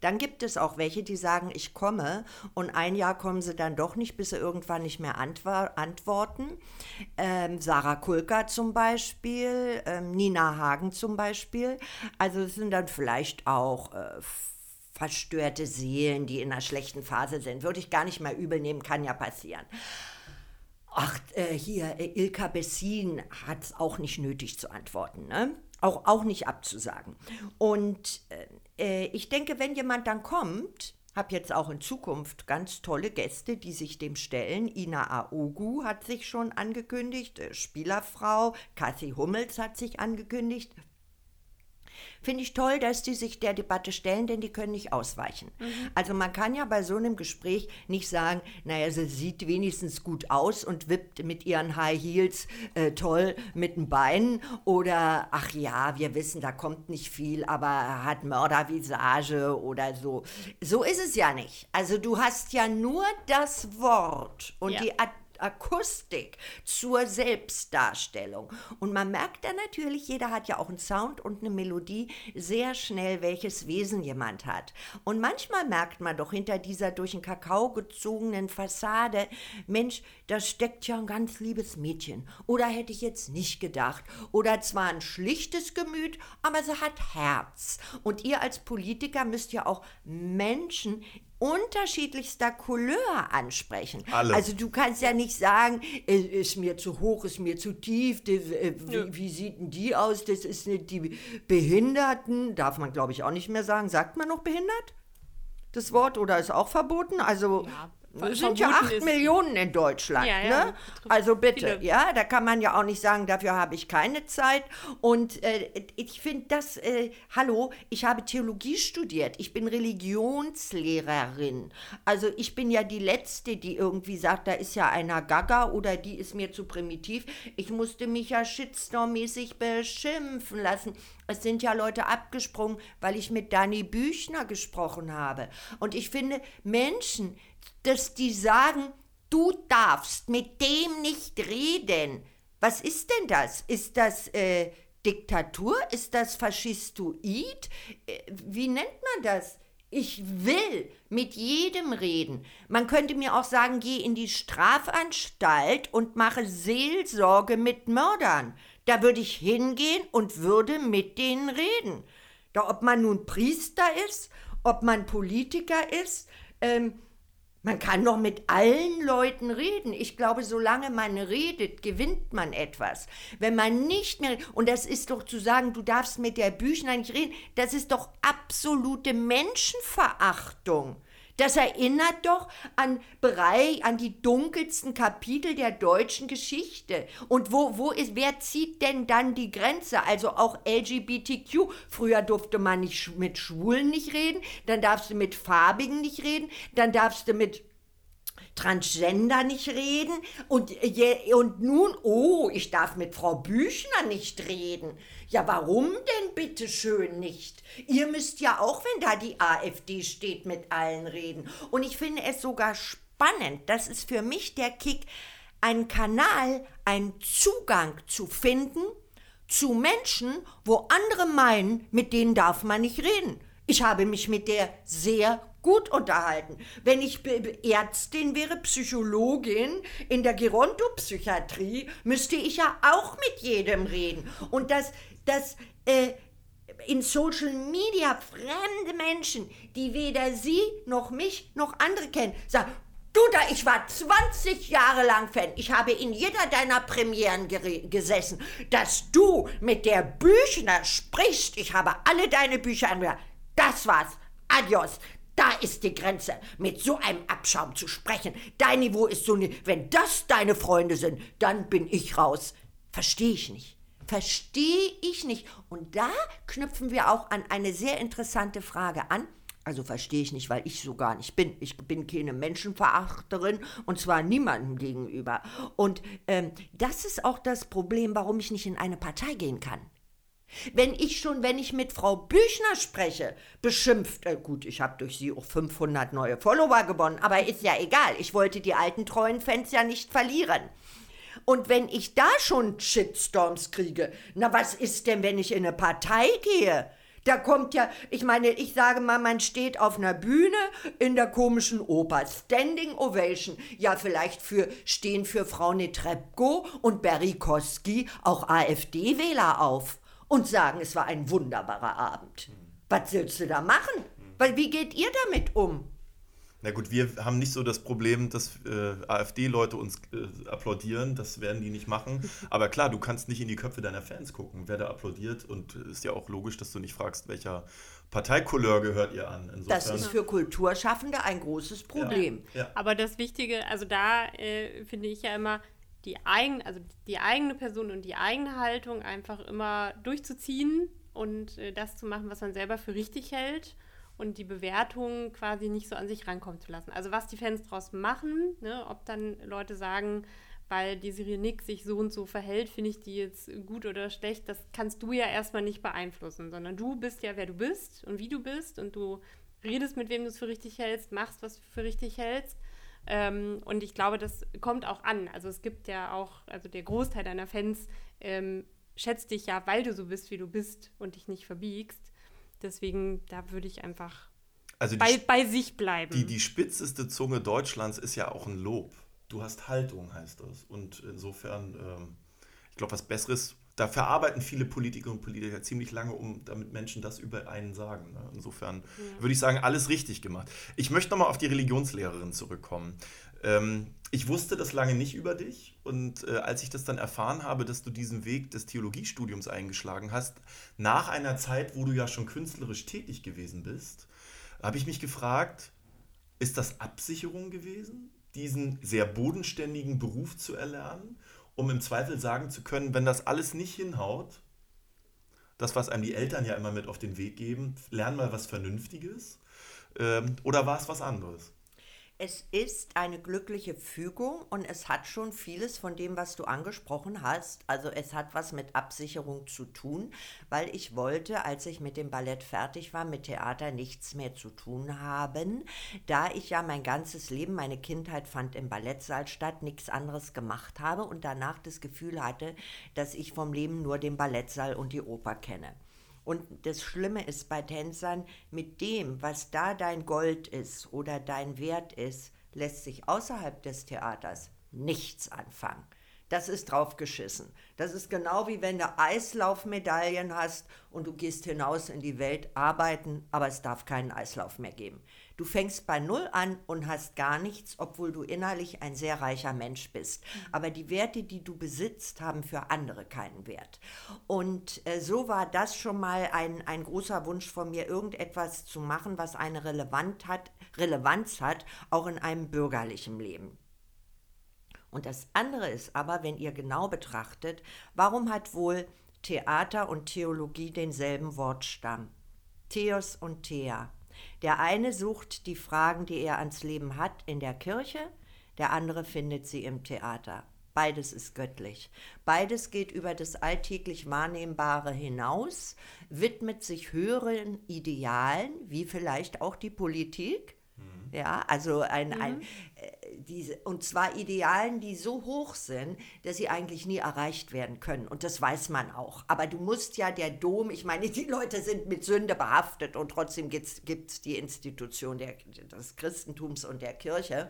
Dann gibt es auch welche, die sagen, ich komme und ein Jahr kommen sie dann doch nicht, bis sie irgendwann nicht mehr antworten. Ähm, Sarah Kulka zum Beispiel, ähm, Nina Hagen zum Beispiel. Also es sind dann vielleicht auch äh, verstörte Seelen, die in einer schlechten Phase sind. Würde ich gar nicht mal übel nehmen, kann ja passieren. Ach, äh, hier, äh, Ilka Bessin hat es auch nicht nötig zu antworten, ne? Auch, auch nicht abzusagen. Und äh, äh, ich denke, wenn jemand dann kommt, habe jetzt auch in Zukunft ganz tolle Gäste, die sich dem stellen. Ina Aogu hat sich schon angekündigt, äh, Spielerfrau, Cassie Hummels hat sich angekündigt. Finde ich toll, dass die sich der Debatte stellen, denn die können nicht ausweichen. Also man kann ja bei so einem Gespräch nicht sagen, naja, sie sieht wenigstens gut aus und wippt mit ihren High Heels äh, toll mit den Beinen oder ach ja, wir wissen, da kommt nicht viel, aber hat Mördervisage oder so. So ist es ja nicht. Also du hast ja nur das Wort und Ja. die At Akustik zur Selbstdarstellung. Und man merkt dann natürlich, jeder hat ja auch einen Sound und eine Melodie, sehr schnell, welches Wesen jemand hat. Und manchmal merkt man doch hinter dieser durch den Kakao gezogenen Fassade, Mensch, da steckt ja ein ganz liebes Mädchen. Oder hätte ich jetzt nicht gedacht. Oder zwar ein schlichtes Gemüt, aber sie hat Herz. Und ihr als Politiker müsst ja auch Menschen unterschiedlichster Couleur ansprechen. Alle. Also du kannst ja nicht sagen, ist mir zu hoch, ist mir zu tief, die, äh, wie, wie sieht denn die aus, das ist nicht die Behinderten, darf man glaube ich auch nicht mehr sagen. Sagt man noch behindert? Das Wort oder ist auch verboten? Also Ja, es sind ja acht Millionen in Deutschland, Ja, ja, ne? Also bitte, viele. ja, da kann man ja auch nicht sagen, dafür habe ich keine Zeit. Und äh, ich finde das, äh, hallo, ich habe Theologie studiert, ich bin Religionslehrerin. Also ich bin ja die Letzte, die irgendwie sagt, da ist ja einer Gaga oder die ist mir zu primitiv. Ich musste mich ja shitstormmäßig beschimpfen lassen. Es sind ja Leute abgesprungen, weil ich mit Dani Büchner gesprochen habe. Und ich finde, Menschen, dass die sagen, du darfst mit dem nicht reden. Was ist denn das? Ist das äh, Diktatur? Ist das Faschistoid? Äh, wie nennt man das? Ich will mit jedem reden. Man könnte mir auch sagen, geh in die Strafanstalt und mache Seelsorge mit Mördern. Da würde ich hingehen und würde mit denen reden. Da, ob man nun Priester ist, ob man Politiker ist, ähm, man kann doch mit allen Leuten reden. Ich glaube, solange man redet, gewinnt man etwas. Wenn man nicht mehr, und das ist doch zu sagen, du darfst mit der Büchner nicht reden, das ist doch absolute Menschenverachtung. Das erinnert doch an Bereich, an die dunkelsten Kapitel der deutschen Geschichte. Und wo, wo ist, wer zieht denn dann die Grenze? Also auch LGBTQ. Früher durfte man nicht mit Schwulen nicht reden, dann darfst du mit Farbigen nicht reden, dann darfst du mit Transgender nicht reden und, und nun, oh, ich darf mit Frau Büchner nicht reden. Ja, warum denn bitte schön nicht? Ihr müsst ja auch, wenn da die AfD steht, mit allen reden. Und ich finde es sogar spannend, das ist für mich der Kick, einen Kanal, einen Zugang zu finden zu Menschen, wo andere meinen, mit denen darf man nicht reden. Ich habe mich mit der sehr gut unterhalten. Wenn ich Ärztin wäre, Psychologin in der Gerontopsychiatrie, müsste ich ja auch mit jedem reden. Und das, das, äh, in Social Media fremde Menschen, die weder sie noch mich noch andere kennen, sagen, du da, ich war 20 Jahre lang Fan. Ich habe in jeder deiner Premieren gesessen, dass du mit der Büchner sprichst. Ich habe alle deine Bücher angehört. Das war's. Adios. Da ist die Grenze, mit so einem Abschaum zu sprechen. Dein Niveau ist so ne Wenn das deine Freunde sind, dann bin ich raus. Verstehe ich nicht. Verstehe ich nicht. Und da knüpfen wir auch an eine sehr interessante Frage an. Also verstehe ich nicht, weil ich so gar nicht bin. Ich bin keine Menschenverachterin und zwar niemandem gegenüber. Und ähm, das ist auch das Problem, warum ich nicht in eine Partei gehen kann. Wenn ich schon, wenn ich mit Frau Büchner spreche, beschimpft, äh, gut, ich habe durch sie auch 500 neue Follower gewonnen, aber ist ja egal, ich wollte die alten treuen Fans ja nicht verlieren. Und wenn ich da schon Shitstorms kriege, na was ist denn, wenn ich in eine Partei gehe? Da kommt ja, ich meine, ich sage mal, man steht auf einer Bühne in der komischen Oper, Standing Ovation. Ja, vielleicht für, stehen für Frau Netrebko und Berry Koski auch AfD-Wähler auf und sagen, es war ein wunderbarer Abend. Was willst du da machen? Weil, wie geht ihr damit um? Na gut, wir haben nicht so das Problem, dass äh, AfD-Leute uns äh, applaudieren. Das werden die nicht machen. Aber klar, du kannst nicht in die Köpfe deiner Fans gucken, wer da applaudiert. Und ist ja auch logisch, dass du nicht fragst, welcher Parteicouleur gehört ihr an. Insofern, Das ist für Kulturschaffende ein großes Problem. ja. Aber das Wichtige, also da äh, finde ich ja immer, die, eigen, also die eigene Person und die eigene Haltung einfach immer durchzuziehen und äh, das zu machen, was man selber für richtig hält und die Bewertung quasi nicht so an sich rankommen zu lassen. Also was die Fans draus machen, ne, ob dann Leute sagen, weil die Serie Nick sich so und so verhält, finde ich die jetzt gut oder schlecht, das kannst du ja erstmal nicht beeinflussen, sondern du bist ja, wer du bist und wie du bist und du redest, mit wem du es für richtig hältst, machst, was du für richtig hältst. Ähm, und ich glaube, das kommt auch an. Also es gibt ja auch, also der Großteil deiner Fans ähm, schätzt dich ja, weil du so bist, wie du bist und dich nicht verbiegst. Deswegen, da würde ich einfach also bei, bei sich bleiben. Die, die spitzeste Zunge Deutschlands ist ja auch ein Lob. Du hast Haltung, heißt das. Und insofern, ähm, ich glaube, was Besseres, da verarbeiten viele Politikerinnen und Politiker ziemlich lange, um damit Menschen das über einen sagen. Ne? Insofern ja. würde ich sagen, alles richtig gemacht. Ich möchte nochmal auf die Religionslehrerin zurückkommen. Ähm, ich wusste das lange nicht über dich und äh, als ich das dann erfahren habe, dass du diesen Weg des Theologiestudiums eingeschlagen hast, nach einer Zeit, wo du ja schon künstlerisch tätig gewesen bist, habe ich mich gefragt, ist das Absicherung gewesen, diesen sehr bodenständigen Beruf zu erlernen, um im Zweifel sagen zu können, wenn das alles nicht hinhaut, das, was einem die Eltern ja immer mit auf den Weg geben, lern mal was Vernünftiges, ähm, oder war es was anderes? Es ist eine glückliche Fügung und es hat schon vieles von dem, was du angesprochen hast. Also es hat was mit Absicherung zu tun, weil ich wollte, als ich mit dem Ballett fertig war, mit Theater nichts mehr zu tun haben, da ich ja mein ganzes Leben, meine Kindheit fand im Ballettsaal statt, nichts anderes gemacht habe und danach das Gefühl hatte, dass ich vom Leben nur den Ballettsaal und die Oper kenne. Und das Schlimme ist bei Tänzern, mit dem, was da dein Gold ist oder dein Wert ist, lässt sich außerhalb des Theaters nichts anfangen. Das ist draufgeschissen. Das ist genau wie wenn du Eislaufmedaillen hast und du gehst hinaus in die Welt arbeiten, aber es darf keinen Eislauf mehr geben. Du fängst bei Null an und hast gar nichts, obwohl du innerlich ein sehr reicher Mensch bist. Aber die Werte, die du besitzt, haben für andere keinen Wert. Und äh, so war das schon mal ein, ein großer Wunsch von mir, irgendetwas zu machen, was eine Relevanz hat, Relevanz hat, auch in einem bürgerlichen Leben. Und das andere ist aber, wenn ihr genau betrachtet, warum hat wohl Theater und Theologie denselben Wortstamm? Theos und Thea. Der eine sucht die Fragen, die er ans Leben hat, in der Kirche, der andere findet sie im Theater. Beides ist göttlich. Beides geht über das alltäglich Wahrnehmbare hinaus, widmet sich höheren Idealen, wie vielleicht auch die Politik. Mhm. Ja, also ein, mhm. ein, diese, und zwar Idealen, die so hoch sind, dass sie eigentlich nie erreicht werden können. Und das weiß man auch. Aber du musst ja der Dom, ich meine, (laughs) die Leute sind mit Sünde behaftet und trotzdem gibt es die Institution der, des Christentums und der Kirche.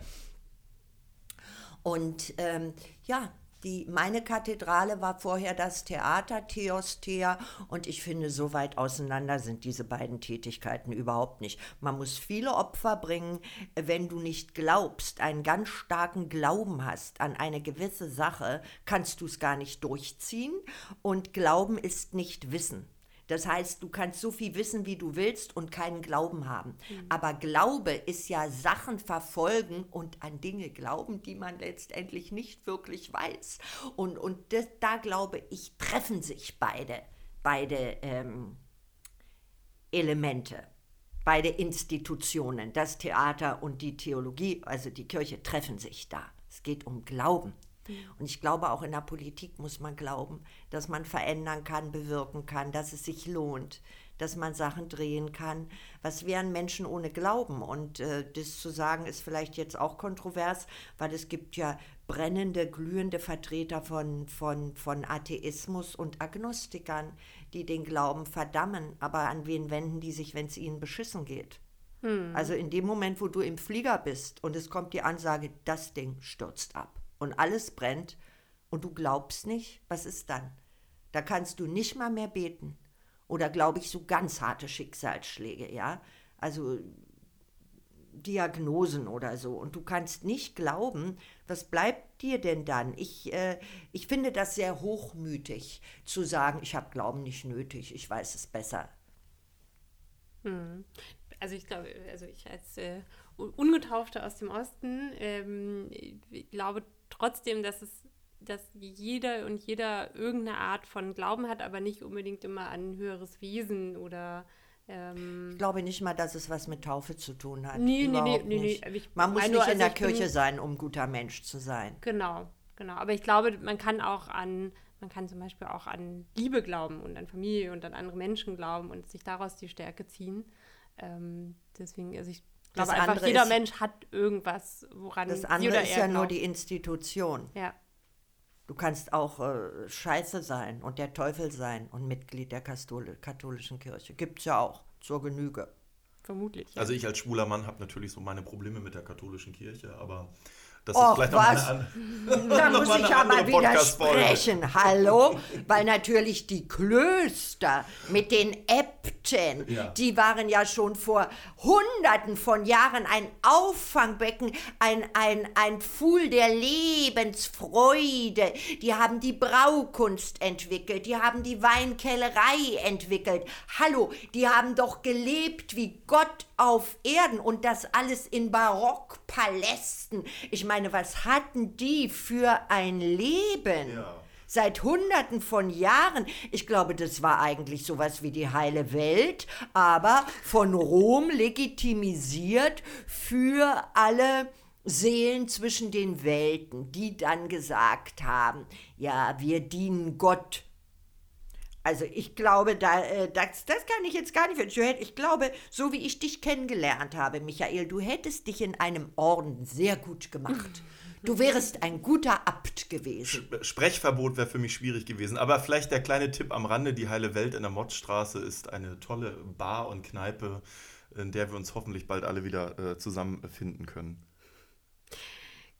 Und ähm, ja, die, meine Kathedrale war vorher das Theater Theostea und ich finde, so weit auseinander sind diese beiden Tätigkeiten überhaupt nicht. Man muss viele Opfer bringen, wenn du nicht glaubst, einen ganz starken Glauben hast an eine gewisse Sache, kannst du es gar nicht durchziehen und Glauben ist nicht Wissen. Das heißt, du kannst so viel wissen, wie du willst und keinen Glauben haben. Mhm. Aber Glaube ist ja Sachen verfolgen und an Dinge glauben, die man letztendlich nicht wirklich weiß. Und, und das, da glaube ich, treffen sich beide, beide ähm, Elemente beide Institutionen, das Theater und die Theologie, also die Kirche, treffen sich da. Es geht um Glauben. Und ich glaube, auch in der Politik muss man glauben, dass man verändern kann, bewirken kann, dass es sich lohnt, dass man Sachen drehen kann. Was wären Menschen ohne Glauben? Und äh, das zu sagen ist vielleicht jetzt auch kontrovers, weil es gibt ja brennende, glühende Vertreter von, von, von Atheismus und Agnostikern, die den Glauben verdammen. Aber an wen wenden die sich, wenn es ihnen beschissen geht? Hm. Also in dem Moment, wo du im Flieger bist und es kommt die Ansage, das Ding stürzt ab und alles brennt und du glaubst nicht, was ist dann? Da kannst du nicht mal mehr beten. Oder glaube ich so ganz harte Schicksalsschläge, ja? Also Diagnosen oder so. Und du kannst nicht glauben, was bleibt dir denn dann? Ich, äh, ich finde das sehr hochmütig zu sagen, ich habe Glauben nicht nötig, ich weiß es besser. Hm. Also ich glaube, also ich als äh, Ungetaufte aus dem Osten ähm, glaube trotzdem, dass es dass jeder und jeder irgendeine Art von Glauben hat, aber nicht unbedingt immer an ein höheres Wesen oder ähm, ich glaube nicht mal, dass es was mit Taufe zu tun hat. Nee, nee, nee, nee, nee. Ich Man muss nicht nur, in der also ich bin- Kirche sein, um guter Mensch zu sein. Genau, genau. Aber ich glaube, man kann auch an, man kann zum Beispiel auch an Liebe glauben und an Familie und an andere Menschen glauben und sich daraus die Stärke ziehen. Ähm, deswegen, also ich Das glaube einfach, andere jeder ist- Mensch hat irgendwas, woran Das sie andere oder ist er ja nur glaubt. die Institution. Ja, Du kannst auch äh, Scheiße sein und der Teufel sein und Mitglied der Kastol katholischen Kirche. Gibt es ja auch zur Genüge. vermutlich. Ja. Also ich als schwuler Mann habe natürlich so meine Probleme mit der katholischen Kirche, aber das Och, ist vielleicht noch was? eine, an- (laughs) Da (laughs) noch muss mal eine ich aber andere Podcast-Folge. widersprechen. Hallo? Weil natürlich die Klöster mit den Äbten, Ja. die waren ja schon vor Hunderten von Jahren ein Auffangbecken, ein, ein, ein Pfuhl der Lebensfreude. Die haben die Braukunst entwickelt, die haben die Weinkellerei entwickelt. Hallo, die haben doch gelebt wie Gott auf Erden und das alles in Barockpalästen. Ich meine, was hatten die für ein Leben? Ja. Seit Hunderten von Jahren. Ich glaube, das war eigentlich sowas wie die heile Welt, aber von Rom legitimisiert für alle Seelen zwischen den Welten, die dann gesagt haben, ja, wir dienen Gott. Also ich glaube, da, äh, das, das kann ich jetzt gar nicht verstehen. Ich glaube, so wie ich dich kennengelernt habe, Michael, du hättest dich in einem Orden sehr gut gemacht. Du wärest ein guter Abt gewesen. Sprechverbot wäre für mich schwierig gewesen. Aber vielleicht der kleine Tipp am Rande: Die Heile Welt in der Mottstraße ist eine tolle Bar und Kneipe, in der wir uns hoffentlich bald alle wieder äh, zusammenfinden können.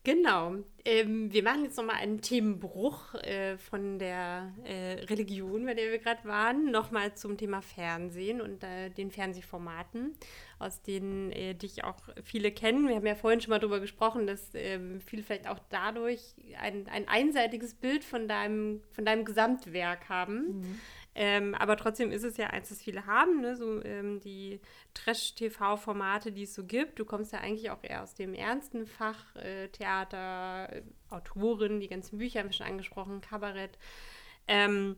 Genau. Ähm, wir machen jetzt nochmal einen Themenbruch äh, von der äh, Religion, bei der wir gerade waren, nochmal zum Thema Fernsehen und äh, den Fernsehformaten, aus denen äh, dich auch viele kennen. Wir haben ja vorhin schon mal darüber gesprochen, dass ähm, viele vielleicht auch dadurch ein, ein einseitiges Bild von deinem, von deinem Gesamtwerk haben. Ähm, aber trotzdem ist es ja eins, das viele haben, ne? so ähm, die Trash-TV-Formate, die es so gibt. Du kommst ja eigentlich auch eher aus dem ernsten Fach, äh, Theater, äh, Autorin, die ganzen Bücher haben wir schon angesprochen, Kabarett. Ähm,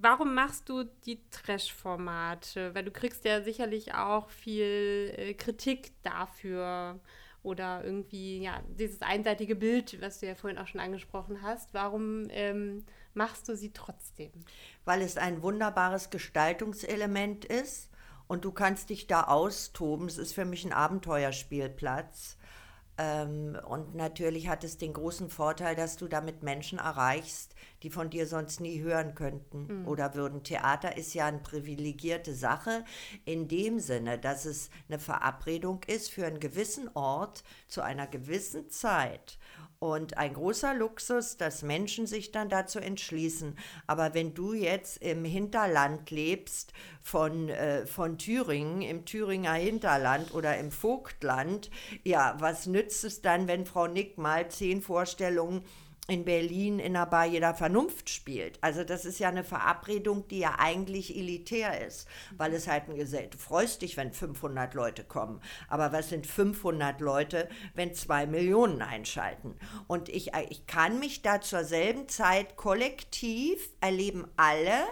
warum machst du die Trash-Formate? Weil du kriegst ja sicherlich auch viel äh, Kritik dafür oder irgendwie, ja, dieses einseitige Bild, was du ja vorhin auch schon angesprochen hast. Warum ähm, machst du sie trotzdem? weil es ein wunderbares Gestaltungselement ist und du kannst dich da austoben. Es ist für mich ein Abenteuerspielplatz. Ähm, und natürlich hat es den großen Vorteil, dass du damit Menschen erreichst, die von dir sonst nie hören könnten oder würden. Theater ist ja eine privilegierte Sache in dem Sinne, dass es eine Verabredung ist für einen gewissen Ort zu einer gewissen Zeit. Und ein großer Luxus, dass Menschen sich dann dazu entschließen. Aber wenn du jetzt im Hinterland lebst von, äh, von Thüringen, im Thüringer Hinterland oder im Vogtland, ja, was nützt es dann, wenn Frau Nick mal zehn Vorstellungen in Berlin in der Bar jeder Vernunft spielt. Also das ist ja eine Verabredung, die ja eigentlich elitär ist, weil es halt ein Gesetz, du freust dich, wenn 500 Leute kommen, aber was sind 500 Leute, wenn zwei Millionen einschalten? Und ich, ich kann mich da zur selben Zeit kollektiv erleben alle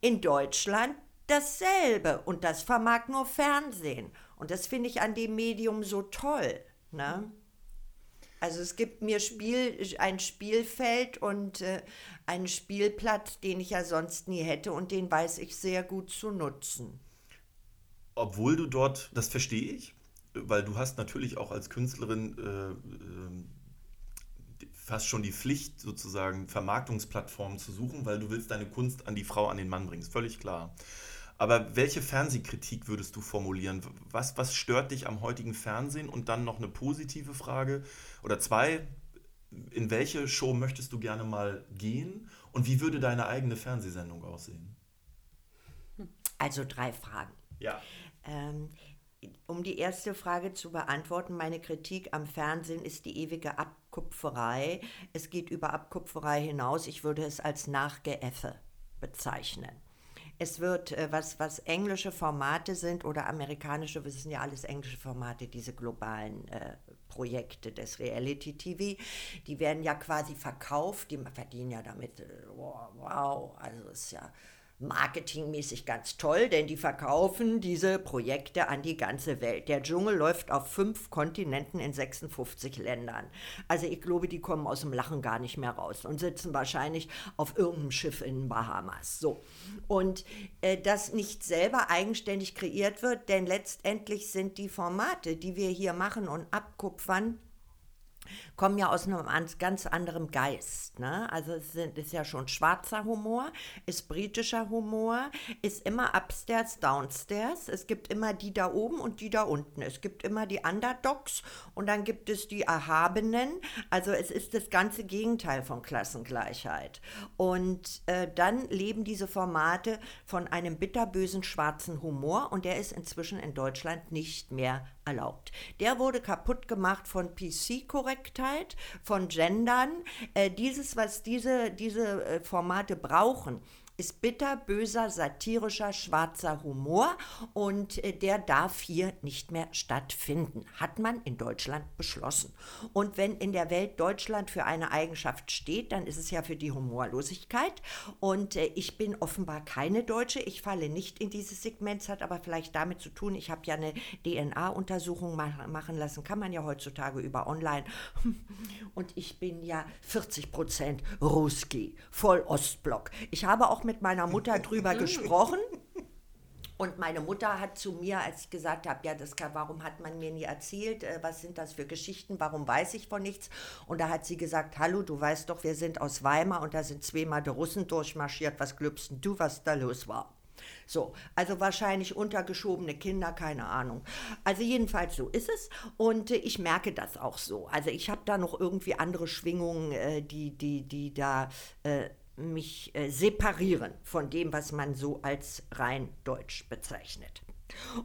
in Deutschland dasselbe und das vermag nur Fernsehen. Und das finde ich an dem Medium so toll. Ne? Also es gibt mir Spiel, ein Spielfeld und äh, einen Spielplatz, den ich ja sonst nie hätte und den weiß ich sehr gut zu nutzen. Obwohl du dort, das verstehe ich, weil du hast natürlich auch als Künstlerin äh, äh, fast schon die Pflicht, sozusagen Vermarktungsplattformen zu suchen, weil du willst deine Kunst an die Frau, an den Mann bringen. Ist völlig klar. Aber welche Fernsehkritik würdest du formulieren? Was, was stört dich am heutigen Fernsehen? Und dann noch eine positive Frage oder zwei. In welche Show möchtest du gerne mal gehen? Und wie würde deine eigene Fernsehsendung aussehen? Also drei Fragen. Ja. Ähm, um die erste Frage zu beantworten, meine Kritik am Fernsehen ist die ewige Abkupferei. Es geht über Abkupferei hinaus. Ich würde es als Nachgeäffe bezeichnen. Es wird, äh, was, was englische Formate sind oder amerikanische, wir sind ja alles englische Formate, diese globalen äh, Projekte des Reality TV. Die werden ja quasi verkauft, die verdienen ja damit, äh, wow, also das ist ja marketingmäßig ganz toll, denn die verkaufen diese Projekte an die ganze Welt. Der Dschungel läuft auf fünf Kontinenten in 56 Ländern. Also ich glaube, die kommen aus dem Lachen gar nicht mehr raus und sitzen wahrscheinlich auf irgendeinem Schiff in den Bahamas. So. Und äh, das nicht selber eigenständig kreiert wird, denn letztendlich sind die Formate, die wir hier machen und abkupfern, kommen ja aus einem ganz anderem Geist. Ne? Also es ist ja schon schwarzer Humor, ist britischer Humor, ist immer upstairs, downstairs. Es gibt immer die da oben und die da unten. Es gibt immer die Underdogs und dann gibt es die Erhabenen. Also es ist das ganze Gegenteil von Klassengleichheit. Und äh, dann leben diese Formate von einem bitterbösen schwarzen Humor und der ist inzwischen in Deutschland nicht mehr erlaubt. Der wurde kaputt gemacht von PC-Korrektheit, von Gendern. Äh, dieses, was diese, diese äh, Formate brauchen, ist bitter, böser, satirischer, schwarzer Humor und äh, der darf hier nicht mehr stattfinden, hat man in Deutschland beschlossen. Und wenn in der Welt Deutschland für eine Eigenschaft steht, dann ist es ja für die Humorlosigkeit. Und äh, ich bin offenbar keine Deutsche, ich falle nicht in dieses Segment, es hat aber vielleicht damit zu tun, ich habe ja eine DNA-Untersuchung machen lassen, kann man ja heutzutage über online. (laughs) Und ich bin ja 40 Prozent Ruski, voll Ostblock. Ich habe auch mit meiner Mutter (laughs) drüber gesprochen. Und meine Mutter hat zu mir, als ich gesagt habe, ja, das kann, warum hat man mir nie erzählt, äh, was sind das für Geschichten, warum weiß ich von nichts? Und da hat sie gesagt, hallo, du weißt doch, wir sind aus Weimar und da sind zweimal die Russen durchmarschiert, was glaubst du, was da los war? So, also wahrscheinlich untergeschobene Kinder, keine Ahnung. Also jedenfalls so ist es und äh, ich merke das auch so. Also ich habe da noch irgendwie andere Schwingungen, äh, die, die, die da äh, mich äh, separieren von dem, was man so als rein deutsch bezeichnet.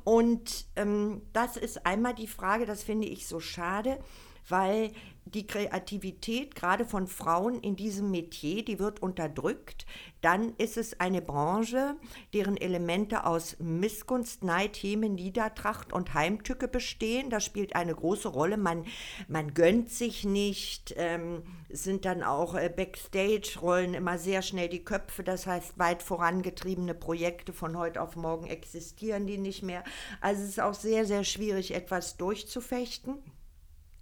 Und ähm, das ist einmal die Frage, das finde ich so schade, weil die Kreativität gerade von Frauen in diesem Metier, die wird unterdrückt. Dann ist es eine Branche, deren Elemente aus Missgunst, Neid, Häme, Niedertracht und Heimtücke bestehen. Das spielt eine große Rolle. Man, man gönnt sich nicht, ähm, sind dann auch äh, Backstage-Rollen immer sehr schnell die Köpfe. Das heißt, weit vorangetriebene Projekte von heute auf morgen existieren die nicht mehr. Also es ist auch sehr, sehr schwierig, etwas durchzufechten.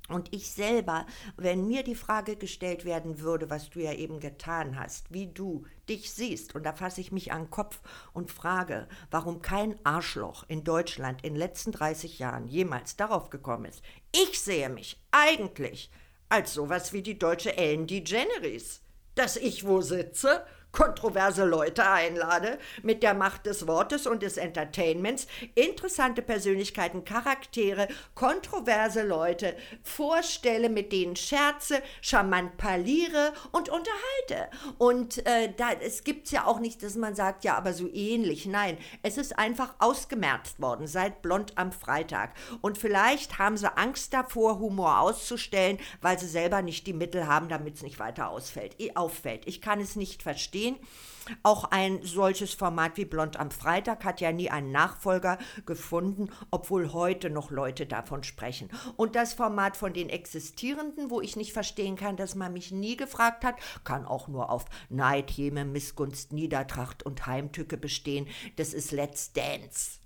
Und ich selber, wenn mir die Frage gestellt werden würde, was du ja eben getan hast, wie du dich siehst, und da fasse ich mich an den Kopf und frage, warum kein Arschloch in Deutschland in den letzten 30 Jahren jemals darauf gekommen ist. Ich sehe mich eigentlich als sowas wie die deutsche Ellen DeGeneres, dass ich wo sitze kontroverse Leute einlade mit der Macht des Wortes und des Entertainments, interessante Persönlichkeiten, Charaktere, kontroverse Leute vorstelle, mit denen scherze, charmant parliere und unterhalte. Und äh, da, es gibt ja auch nicht, dass man sagt, ja, aber so ähnlich. Nein, es ist einfach ausgemerzt worden seit Blond am Freitag. Und vielleicht haben sie Angst davor, Humor auszustellen, weil sie selber nicht die Mittel haben, damit es nicht weiter ausfällt, auffällt. Ich kann es nicht verstehen verstehen. Auch ein solches Format wie Blond am Freitag hat ja nie einen Nachfolger gefunden, obwohl heute noch Leute davon sprechen. Und das Format von den existierenden, wo ich nicht verstehen kann, dass man mich nie gefragt hat, kann auch nur auf Neid, Häme, Missgunst, Niedertracht und Heimtücke bestehen. Das ist Let's Dance.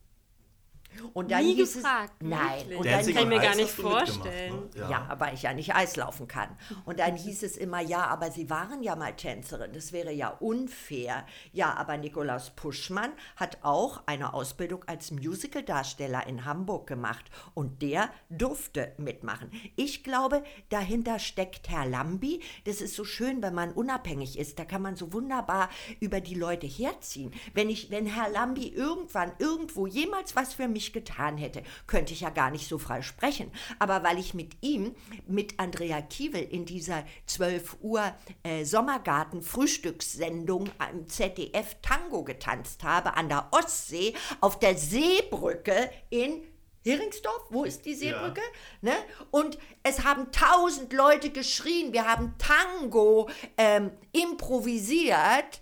Und dann Nie hieß gefragt, es, nein, und dann kann ich mir gar nicht vorstellen. Ne? Ja. ja, weil ich ja nicht Eislaufen kann. Und dann hieß es immer, ja, aber Sie waren ja mal Tänzerin, das wäre ja unfair. Ja, aber Nikolaus Puschmann hat auch eine Ausbildung als Musicaldarsteller in Hamburg gemacht und der durfte mitmachen. Ich glaube, dahinter steckt Herr Lambi. Das ist so schön, wenn man unabhängig ist. Da kann man so wunderbar über die Leute herziehen. Wenn ich, wenn Herr Lambi irgendwann irgendwo jemals was für mich ich getan hätte, könnte ich ja gar nicht so frei sprechen. Aber weil ich mit ihm, mit Andrea Kiewel in dieser 12 Uhr äh, Sommergarten-Frühstückssendung am ZDF Tango getanzt habe, an der Ostsee, auf der Seebrücke in Heringsdorf, wo ist die Seebrücke? Ja. Ne? Und es haben tausend Leute geschrien, wir haben Tango ähm, improvisiert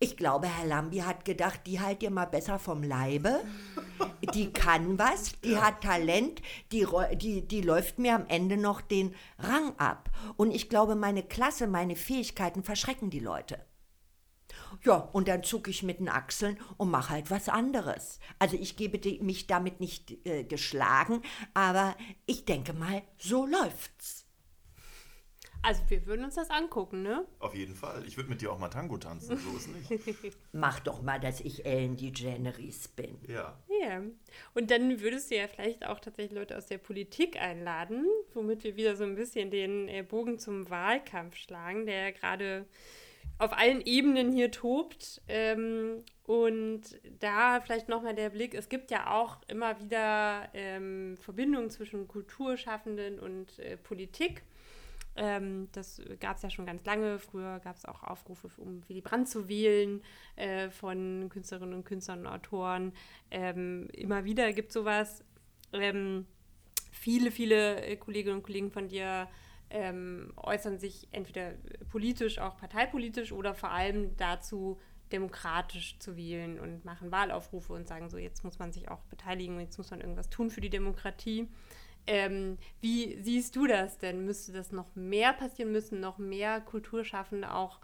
Ich glaube, Herr Lambi hat gedacht, die halt dir mal besser vom Leibe. Die kann was, die ja. hat Talent, die, die, die läuft mir am Ende noch den Rang ab. Und ich glaube, meine Klasse, meine Fähigkeiten verschrecken die Leute. Ja, und dann zucke ich mit den Achseln und mache halt was anderes. Also ich gebe mich damit nicht äh, geschlagen, aber ich denke mal, so läuft's. Also wir würden uns das angucken, ne? Auf jeden Fall. Ich würde mit dir auch mal Tango tanzen, so ist nicht. (laughs) Mach doch mal, dass ich Ellen DeGeneres bin. Ja. Ja. Und dann würdest du ja vielleicht auch tatsächlich Leute aus der Politik einladen, womit wir wieder so ein bisschen den äh, Bogen zum Wahlkampf schlagen, der gerade auf allen Ebenen hier tobt. Ähm, und da vielleicht nochmal der Blick, es gibt ja auch immer wieder ähm, Verbindungen zwischen Kulturschaffenden und äh, Politik. Ähm, das gab es ja schon ganz lange. Früher gab es auch Aufrufe, um Willy Brandt zu wählen äh, von Künstlerinnen und Künstlern und Autoren. Ähm, immer wieder gibt es sowas. Ähm, viele, viele äh, Kolleginnen und Kollegen von dir ähm, äußern sich entweder politisch, auch parteipolitisch oder vor allem dazu, demokratisch zu wählen und machen Wahlaufrufe und sagen so, jetzt muss man sich auch beteiligen, jetzt muss man irgendwas tun für die Demokratie. Ähm, wie siehst du das denn? Müsste das noch mehr passieren? Müssen noch mehr Kulturschaffende auch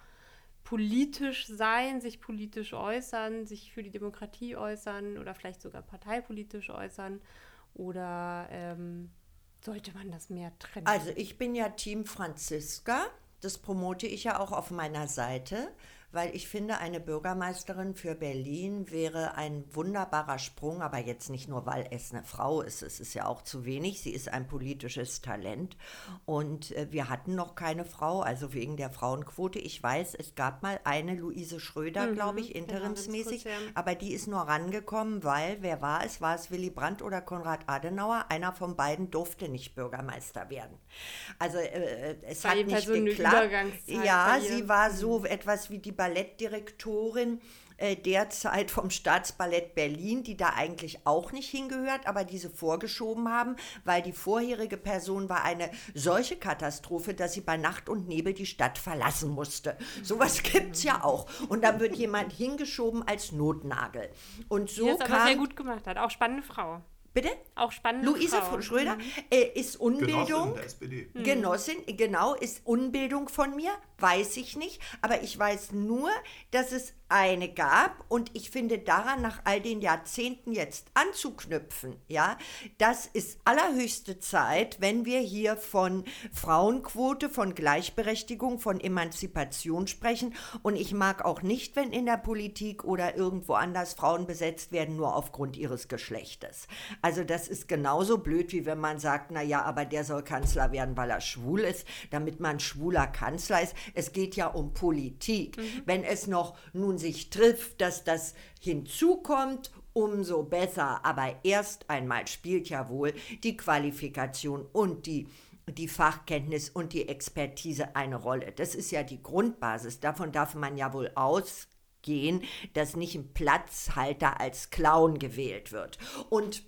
politisch sein, sich politisch äußern, sich für die Demokratie äußern oder vielleicht sogar parteipolitisch äußern? Oder ähm, sollte man das mehr trennen? Also ich bin ja Team Franziska. Das promote ich ja auch auf meiner Seite weil ich finde, eine Bürgermeisterin für Berlin wäre ein wunderbarer Sprung, aber jetzt nicht nur, weil es eine Frau ist, es ist ja auch zu wenig, sie ist ein politisches Talent und äh, wir hatten noch keine Frau, also wegen der Frauenquote. Ich weiß, es gab mal eine Luise Schröder, mhm, glaube ich, genau, interimsmäßig, aber die ist nur rangekommen, weil, wer war es? War es Willy Brandt oder Konrad Adenauer? Einer von beiden durfte nicht Bürgermeister werden. Also äh, äh es hat nicht geklappt. Ja, sie war so etwas wie die Ballettdirektorin äh, derzeit vom Staatsballett Berlin, die da eigentlich auch nicht hingehört, aber diese vorgeschoben haben, weil die vorherige Person war eine solche Katastrophe, dass sie bei Nacht und Nebel die Stadt verlassen musste. Sowas gibt es ja auch. Und dann wird jemand hingeschoben als Notnagel. Und so die das aber sehr gut gemacht hat. Auch spannende Frau. Bitte? Auch spannend. Luise Frau. Schröder mhm. äh, ist Unbildung. Genossin der SPD. Genossin, genau, ist Unbildung von mir weiß ich nicht, aber ich weiß nur, dass es eine gab und ich finde daran nach all den Jahrzehnten jetzt anzuknüpfen, ja, das ist allerhöchste Zeit, wenn wir hier von Frauenquote, von Gleichberechtigung, von Emanzipation sprechen und ich mag auch nicht, wenn in der Politik oder irgendwo anders Frauen besetzt werden nur aufgrund ihres Geschlechtes. Also das ist genauso blöd, wie wenn man sagt, na ja, aber der soll Kanzler werden, weil er schwul ist, damit man schwuler Kanzler ist. Es geht ja um Politik. Mhm. Wenn es noch nun sich trifft, dass das hinzukommt umso besser. Aber erst einmal spielt ja wohl die Qualifikation und die, die Fachkenntnis und die Expertise eine Rolle. Das ist ja die Grundbasis. Davon darf man ja wohl ausgehen, dass nicht ein Platzhalter als Clown gewählt wird. Und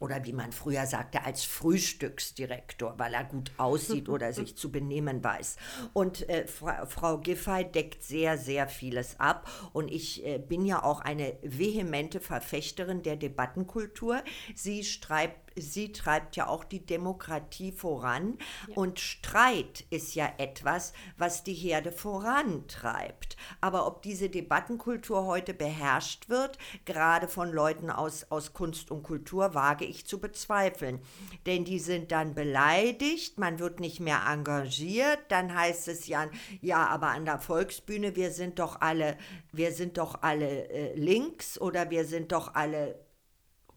oder wie man früher sagte, als Frühstücksdirektor, weil er gut aussieht (laughs) oder sich zu benehmen weiß. Und äh, Fra Frau Giffey deckt sehr, sehr vieles ab. Und ich äh, bin ja auch eine vehemente Verfechterin der Debattenkultur. Sie schreibt sie treibt ja auch die Demokratie voran. Ja. Und Streit ist ja etwas, was die Herde vorantreibt. Aber ob diese Debattenkultur heute beherrscht wird, gerade von Leuten aus, aus Kunst und Kultur, wage ich zu bezweifeln. Denn die sind dann beleidigt, man wird nicht mehr engagiert, dann heißt es ja, ja, aber an der Volksbühne, wir sind doch alle, wir sind doch alle äh, links oder wir sind doch alle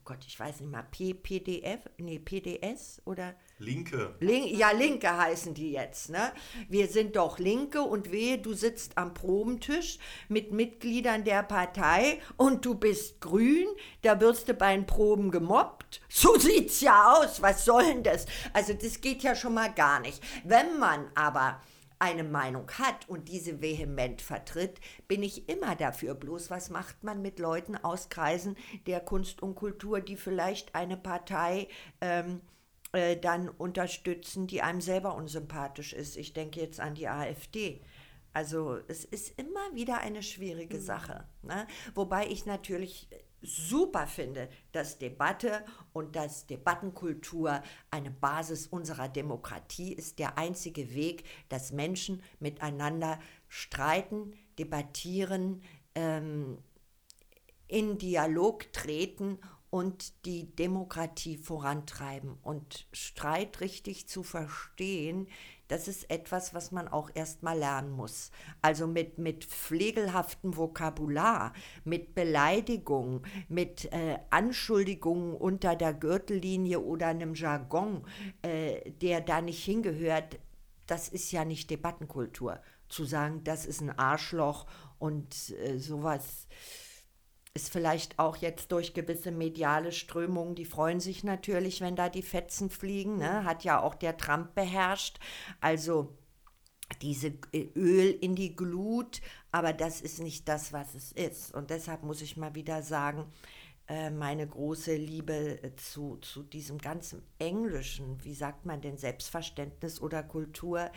Gott, ich weiß nicht mal, P, PDF, nee, PDS oder? Linke. Link, ja, Linke heißen die jetzt, ne? Wir sind doch Linke und wehe, du sitzt am Probentisch mit Mitgliedern der Partei und du bist grün, da wirst du bei den Proben gemobbt. So (laughs) sieht's ja aus, was soll denn das? Also das geht ja schon mal gar nicht. Wenn man aber eine Meinung hat und diese vehement vertritt, bin ich immer dafür. Bloß was macht man mit Leuten aus Kreisen der Kunst und Kultur, die vielleicht eine Partei ähm, äh, dann unterstützen, die einem selber unsympathisch ist? Ich denke jetzt an die AfD. Also es ist immer wieder eine schwierige Sache. Ne? Wobei ich natürlich super finde, dass Debatte und dass Debattenkultur eine Basis unserer Demokratie ist, der einzige Weg, dass Menschen miteinander streiten, debattieren, ähm, in Dialog treten und die Demokratie vorantreiben. Und Streit richtig zu verstehen, das ist etwas, was man auch erst mal lernen muss. Also mit, mit pflegelhaftem Vokabular, mit Beleidigung, mit äh, Anschuldigungen unter der Gürtellinie oder einem Jargon, äh, der da nicht hingehört, das ist ja nicht Debattenkultur. Zu sagen, das ist ein Arschloch und äh, sowas ist vielleicht auch jetzt durch gewisse mediale Strömungen, die freuen sich natürlich, wenn da die Fetzen fliegen, ne? hat ja auch der Trump beherrscht. Also diese äh, Öl in die Glut, aber das ist nicht das, was es ist. Und deshalb muss ich mal wieder sagen, äh, meine große Liebe äh, zu, zu diesem ganzen Englischen, wie sagt man denn, Selbstverständnis oder Kultur,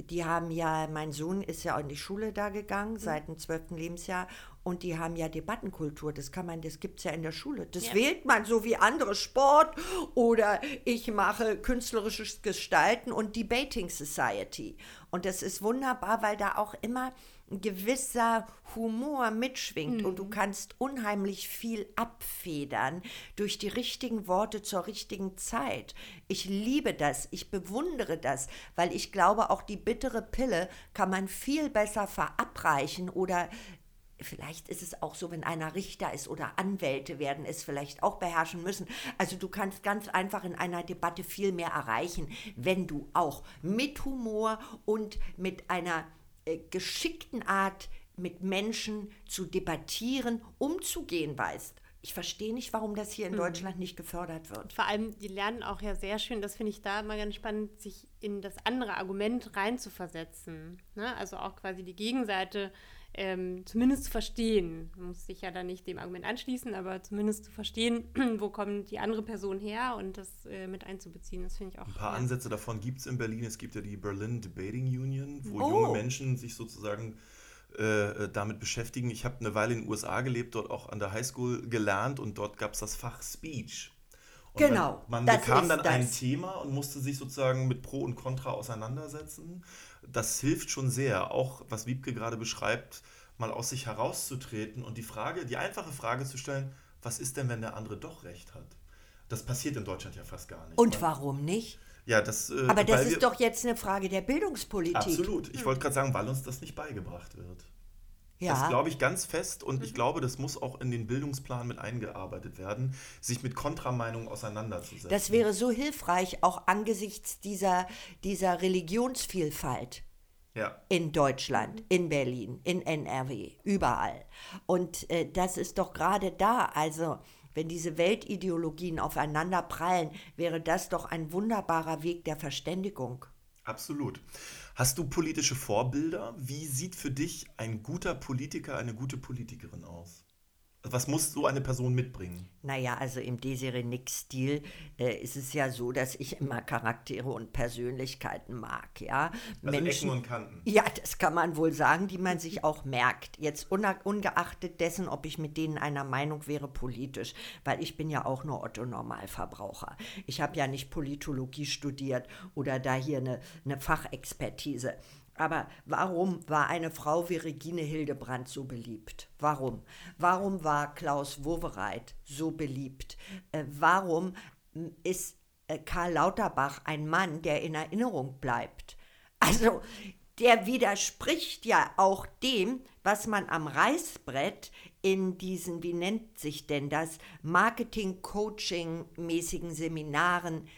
die haben ja, mein Sohn ist ja in die Schule da gegangen, mhm. seit dem zwölften Lebensjahr, und die haben ja Debattenkultur, das kann man, das gibt es ja in der Schule. Das ja. wählt man so wie andere Sport oder ich mache künstlerisches Gestalten und Debating Society. Und das ist wunderbar, weil da auch immer ein gewisser Humor mitschwingt mhm. und du mhm. kannst unheimlich viel abfedern durch die richtigen Worte zur richtigen Zeit. Ich liebe das, ich bewundere das, weil ich glaube, auch die bittere Pille kann man viel besser verabreichen oder Vielleicht ist es auch so, wenn einer Richter ist oder Anwälte werden es vielleicht auch beherrschen müssen. Also du kannst ganz einfach in einer Debatte viel mehr erreichen, wenn du auch mit Humor und mit einer äh, geschickten Art mit Menschen zu debattieren, umzugehen weißt. Ich verstehe nicht, warum das hier in mhm. Deutschland nicht gefördert wird. Vor allem, die lernen auch ja sehr schön, das finde ich da immer ganz spannend, sich in das andere Argument reinzuversetzen. Ne? Also auch quasi die Gegenseite ähm, zumindest zu verstehen. Man muss sich ja dann nicht dem Argument anschließen, aber zumindest zu verstehen, (clears throat) wo kommt die andere Person her und das äh, mit einzubeziehen. Das finde ich auch. Ein paar ja. Ansätze davon gibt es in Berlin. Es gibt ja die Berlin Debating Union, wo oh. junge Menschen sich sozusagen äh, damit beschäftigen. Ich habe eine Weile in den USA gelebt, dort auch an der Highschool gelernt und dort gab es das Fach Speech. Und genau. Man, man bekam dann das. ein Thema und musste sich sozusagen mit Pro und Contra auseinandersetzen das hilft schon sehr, auch was Wiebke gerade beschreibt, mal aus sich herauszutreten und die Frage, die einfache Frage zu stellen, was ist denn, wenn der andere doch recht hat? Das passiert in Deutschland ja fast gar nicht. Und warum nicht? Ja, das, äh, Aber das ist doch jetzt eine Frage der Bildungspolitik. Absolut. Ich hm. wollte gerade sagen, weil uns das nicht beigebracht wird. Ja. Das glaube ich ganz fest und ich mhm. glaube, das muss auch in den Bildungsplan mit eingearbeitet werden, sich mit Kontrameinungen auseinanderzusetzen. Das wäre so hilfreich, auch angesichts dieser, dieser Religionsvielfalt. Ja. In Deutschland, mhm. in Berlin, in NRW, überall. Und äh, das ist doch gerade da, also wenn diese Weltideologien aufeinander prallen, wäre das doch ein wunderbarer Weg der Verständigung. Absolut. Hast du politische Vorbilder? Wie sieht für dich ein guter Politiker, eine gute Politikerin aus? Was muss so eine Person mitbringen? Naja, also im Desiree Nick-Stil äh, ist es ja so, dass ich immer Charaktere und Persönlichkeiten mag, ja. Also Menschen, Ecken und Kanten. Ja, das kann man wohl sagen, die man sich auch merkt. Jetzt ungeachtet dessen, ob ich mit denen einer Meinung wäre politisch, weil ich bin ja auch nur Otto-Normalverbraucher. Ich habe ja nicht Politologie studiert oder da hier eine, eine Fachexpertise. Aber warum war eine Frau wie Regine Hildebrandt so beliebt? Warum? Warum war Klaus Wowereit so beliebt? Äh, warum ist äh, Karl Lauterbach ein Mann, der in Erinnerung bleibt? Also, der widerspricht ja auch dem, was man am Reißbrett in diesen, wie nennt sich denn das, Marketing-Coaching-mäßigen Seminaren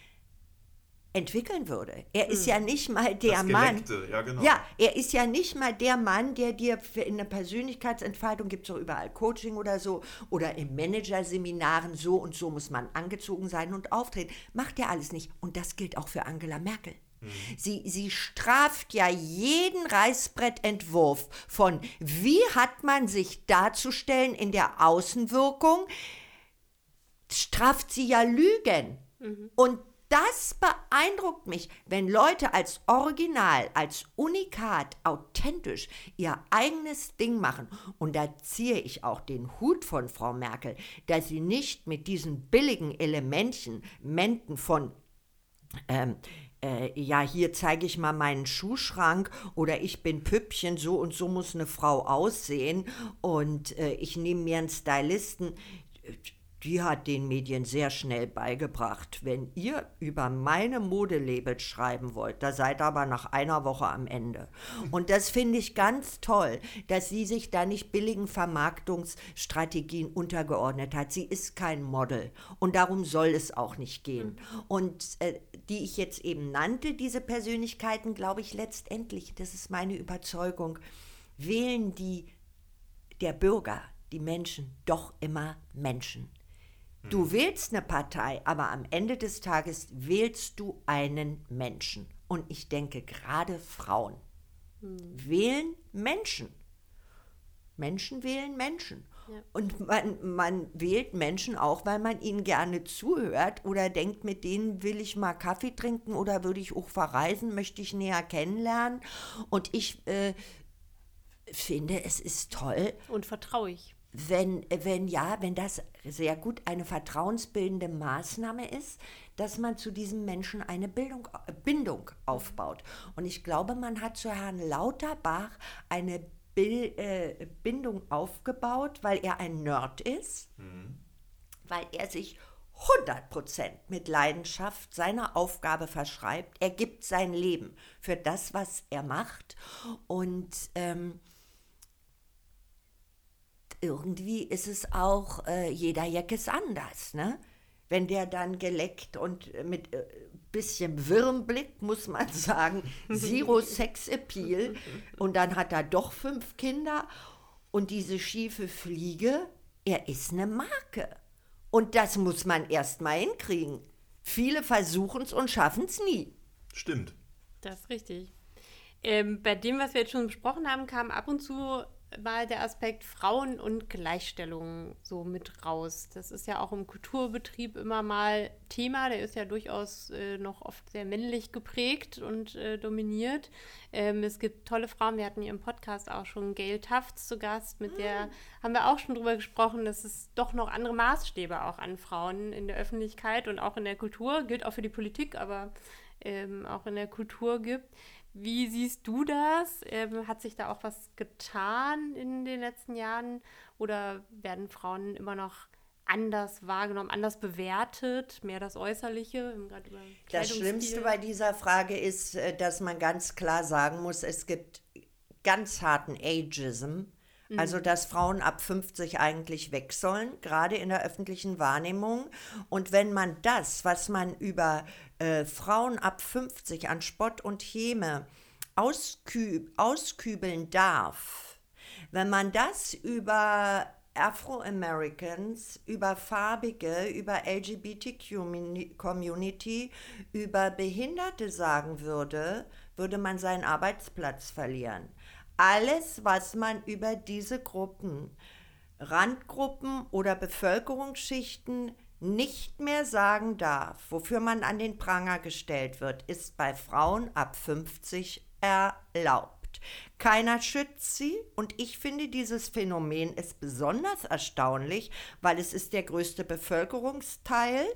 entwickeln würde. Er ist hm. ja nicht mal der Mann. Ja, genau. ja, er ist ja nicht mal der Mann, der dir in der Persönlichkeitsentfaltung gibt es auch überall Coaching oder so oder im Managerseminaren so und so muss man angezogen sein und auftreten. Macht er alles nicht. Und das gilt auch für Angela Merkel. Mhm. Sie, sie straft ja jeden Reißbrettentwurf von, wie hat man sich darzustellen in der Außenwirkung, straft sie ja Lügen. Mhm. Und das beeindruckt mich, wenn Leute als Original, als Unikat, authentisch ihr eigenes Ding machen. Und da ziehe ich auch den Hut von Frau Merkel, dass sie nicht mit diesen billigen Elementchen, Menten von ähm, äh, ja, hier zeige ich mal meinen Schuhschrank oder ich bin Püppchen, so und so muss eine Frau aussehen und äh, ich nehme mir einen Stylisten die hat den Medien sehr schnell beigebracht. Wenn ihr über meine Modelabels schreiben wollt, da seid ihr aber nach einer Woche am Ende. Und das finde ich ganz toll, dass sie sich da nicht billigen Vermarktungsstrategien untergeordnet hat. Sie ist kein Model und darum soll es auch nicht gehen. Und äh, die ich jetzt eben nannte, diese Persönlichkeiten, glaube ich letztendlich, das ist meine Überzeugung, wählen die der Bürger, die Menschen, doch immer Menschen. Du wählst eine Partei, aber am Ende des Tages wählst du einen Menschen. Und ich denke, gerade Frauen hm. wählen Menschen. Menschen wählen Menschen. Ja. Und man, man wählt Menschen auch, weil man ihnen gerne zuhört oder denkt, mit denen will ich mal Kaffee trinken oder würde ich auch verreisen, möchte ich näher kennenlernen. Und ich äh, finde, es ist toll. Und vertraue ich wenn, wenn ja, wenn das sehr gut eine vertrauensbildende Maßnahme ist, dass man zu diesem Menschen eine Bildung, Bindung aufbaut. Und ich glaube, man hat zu Herrn Lauterbach eine äh, Bindung aufgebaut, weil er ein Nerd ist, mhm. weil er sich 100% mit Leidenschaft seiner Aufgabe verschreibt. Er gibt sein Leben für das, was er macht. Und ähm, irgendwie ist es auch, äh, jeder Jack ist anders, ne? Wenn der dann geleckt und mit äh, bisschen Wirrenblick, muss man (laughs) sagen, Zero (laughs) Sex Appeal und dann hat er doch fünf Kinder und diese schiefe Fliege, er ist eine Marke. Und das muss man erst mal hinkriegen. Viele versuchen es und schaffen es nie. Stimmt. Das ist richtig. Ähm, bei dem, was wir jetzt schon besprochen haben, kam ab und zu mal der Aspekt Frauen und Gleichstellung so mit raus. Das ist ja auch im Kulturbetrieb immer mal Thema. Der ist ja durchaus äh, noch oft sehr männlich geprägt und äh, dominiert. Ähm, es gibt tolle Frauen. Wir hatten hier im Podcast auch schon Gail Tufts zu Gast. Mit der mm. haben wir auch schon drüber gesprochen, dass es doch noch andere Maßstäbe auch an Frauen in der Öffentlichkeit und auch in der Kultur, gilt auch für die Politik, aber ähm, auch in der Kultur gibt. Wie siehst du das? Ähm, hat sich da auch was getan in den letzten Jahren oder werden Frauen immer noch anders wahrgenommen, anders bewertet, mehr das Äußerliche? das Schlimmste bei dieser Frage ist, äh, dass man ganz klar sagen muss, es gibt ganz harten Ageism. Mhm. Also, dass Frauen ab 50 eigentlich weg sollen, gerade in der öffentlichen Wahrnehmung. Und wenn man das, was man über äh, Frauen ab 50 an Spott und Häme ausküb, auskübeln darf, wenn man das über Afro-Americans, über Farbige, über LGBT-Community, über Behinderte sagen würde, würde man seinen Arbeitsplatz verlieren. Alles, was man über diese Gruppen, Randgruppen oder Bevölkerungsschichten nicht mehr sagen darf, wofür man an den Pranger gestellt wird, ist bei Frauen ab 50 erlaubt. Keiner schützt sie und ich finde dieses Phänomen ist besonders erstaunlich, weil es ist der größte Bevölkerungsteil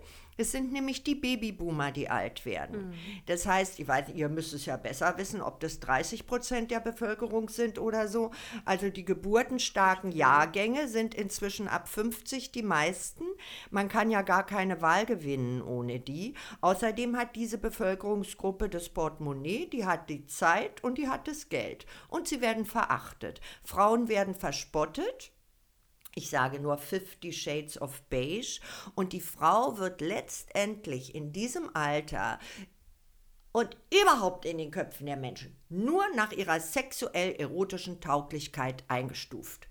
es sind nämlich die Babyboomer, die alt werden. Mhm. Das heißt, ich weiß, ihr müsst es ja besser wissen, ob das 30 Prozent der Bevölkerung sind oder so. Also die geburtenstarken Jahrgänge sind inzwischen ab 50 die meisten. Man kann ja gar keine Wahl gewinnen ohne die. Außerdem hat diese Bevölkerungsgruppe das Portemonnaie, die hat die Zeit und die hat das Geld. Und sie werden verachtet. Frauen werden verspottet ich sage nur Fifty Shades of Beige. Und die Frau wird letztendlich in diesem Alter und überhaupt in den Köpfen der Menschen nur nach ihrer sexuell-erotischen Tauglichkeit eingestuft.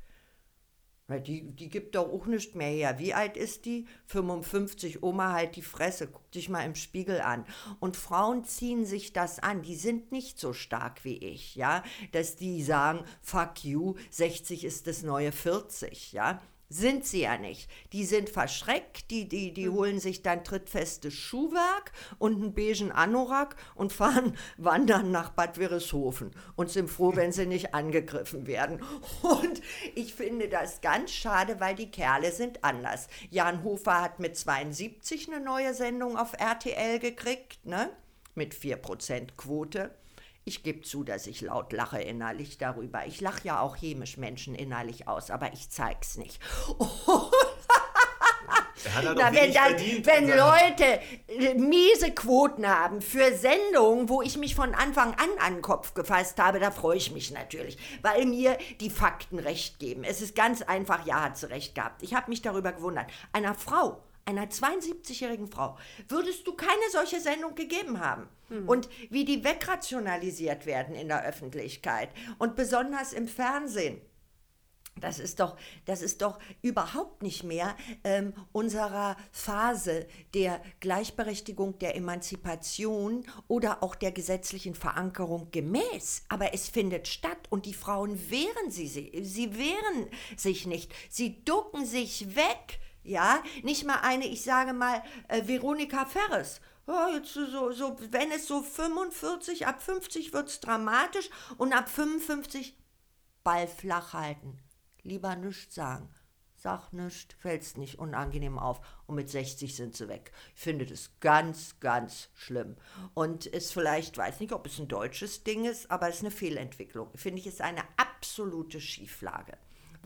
Die, die gibt doch auch nicht mehr her. Wie alt ist die? 55, Oma halt die Fresse, guck dich mal im Spiegel an. Und Frauen ziehen sich das an, die sind nicht so stark wie ich, ja, dass die sagen, fuck you, 60 ist das neue 40, ja. Sind sie ja nicht. Die sind verschreckt, die, die, die holen sich dann trittfestes Schuhwerk und einen beigen Anorak und fahren (laughs) wandern nach Bad Wörishofen und sind froh, wenn sie nicht angegriffen werden. Und ich finde das ganz schade, weil die Kerle sind anders. Jan Hofer hat mit 72 eine neue Sendung auf RTL gekriegt, ne? Mit 4% Quote. Ich gebe zu, dass ich laut lache innerlich darüber. Ich lache ja auch chemisch Menschen innerlich aus, aber ich zeig's nicht. Halt Na, wenn, dann, verdient. wenn Also, Leute äh, miese Quoten haben für Sendungen, wo ich mich von Anfang an an den Kopf gefasst habe, da freue ich mich natürlich, weil mir die Fakten recht geben. Es ist ganz einfach, ja, hat sie recht gehabt. Ich habe mich darüber gewundert. Einer Frau, einer 72-jährigen Frau, würdest du keine solche Sendung gegeben haben. Und wie die wegrationalisiert werden in der Öffentlichkeit und besonders im Fernsehen. Das ist doch, das ist doch überhaupt nicht mehr ähm, unserer Phase der Gleichberechtigung, der Emanzipation oder auch der gesetzlichen Verankerung gemäß. Aber es findet statt und die Frauen wehren sie, sie, sie wehren sich nicht. Sie ducken sich weg. Ja, nicht mal eine, ich sage mal, äh, Veronika Ferres. Ja, jetzt so, so, wenn es so 45, ab 50 wird es dramatisch und ab 55 Ball flach halten. Lieber nichts sagen. Sag nichts, fällt's nicht unangenehm auf. Und mit 60 sind sie weg. Ich finde das ganz, ganz schlimm. Und ist vielleicht, weiß nicht, ob es ein deutsches Ding ist, aber es ist eine Fehlentwicklung. Finde ich, ist eine absolute Schieflage.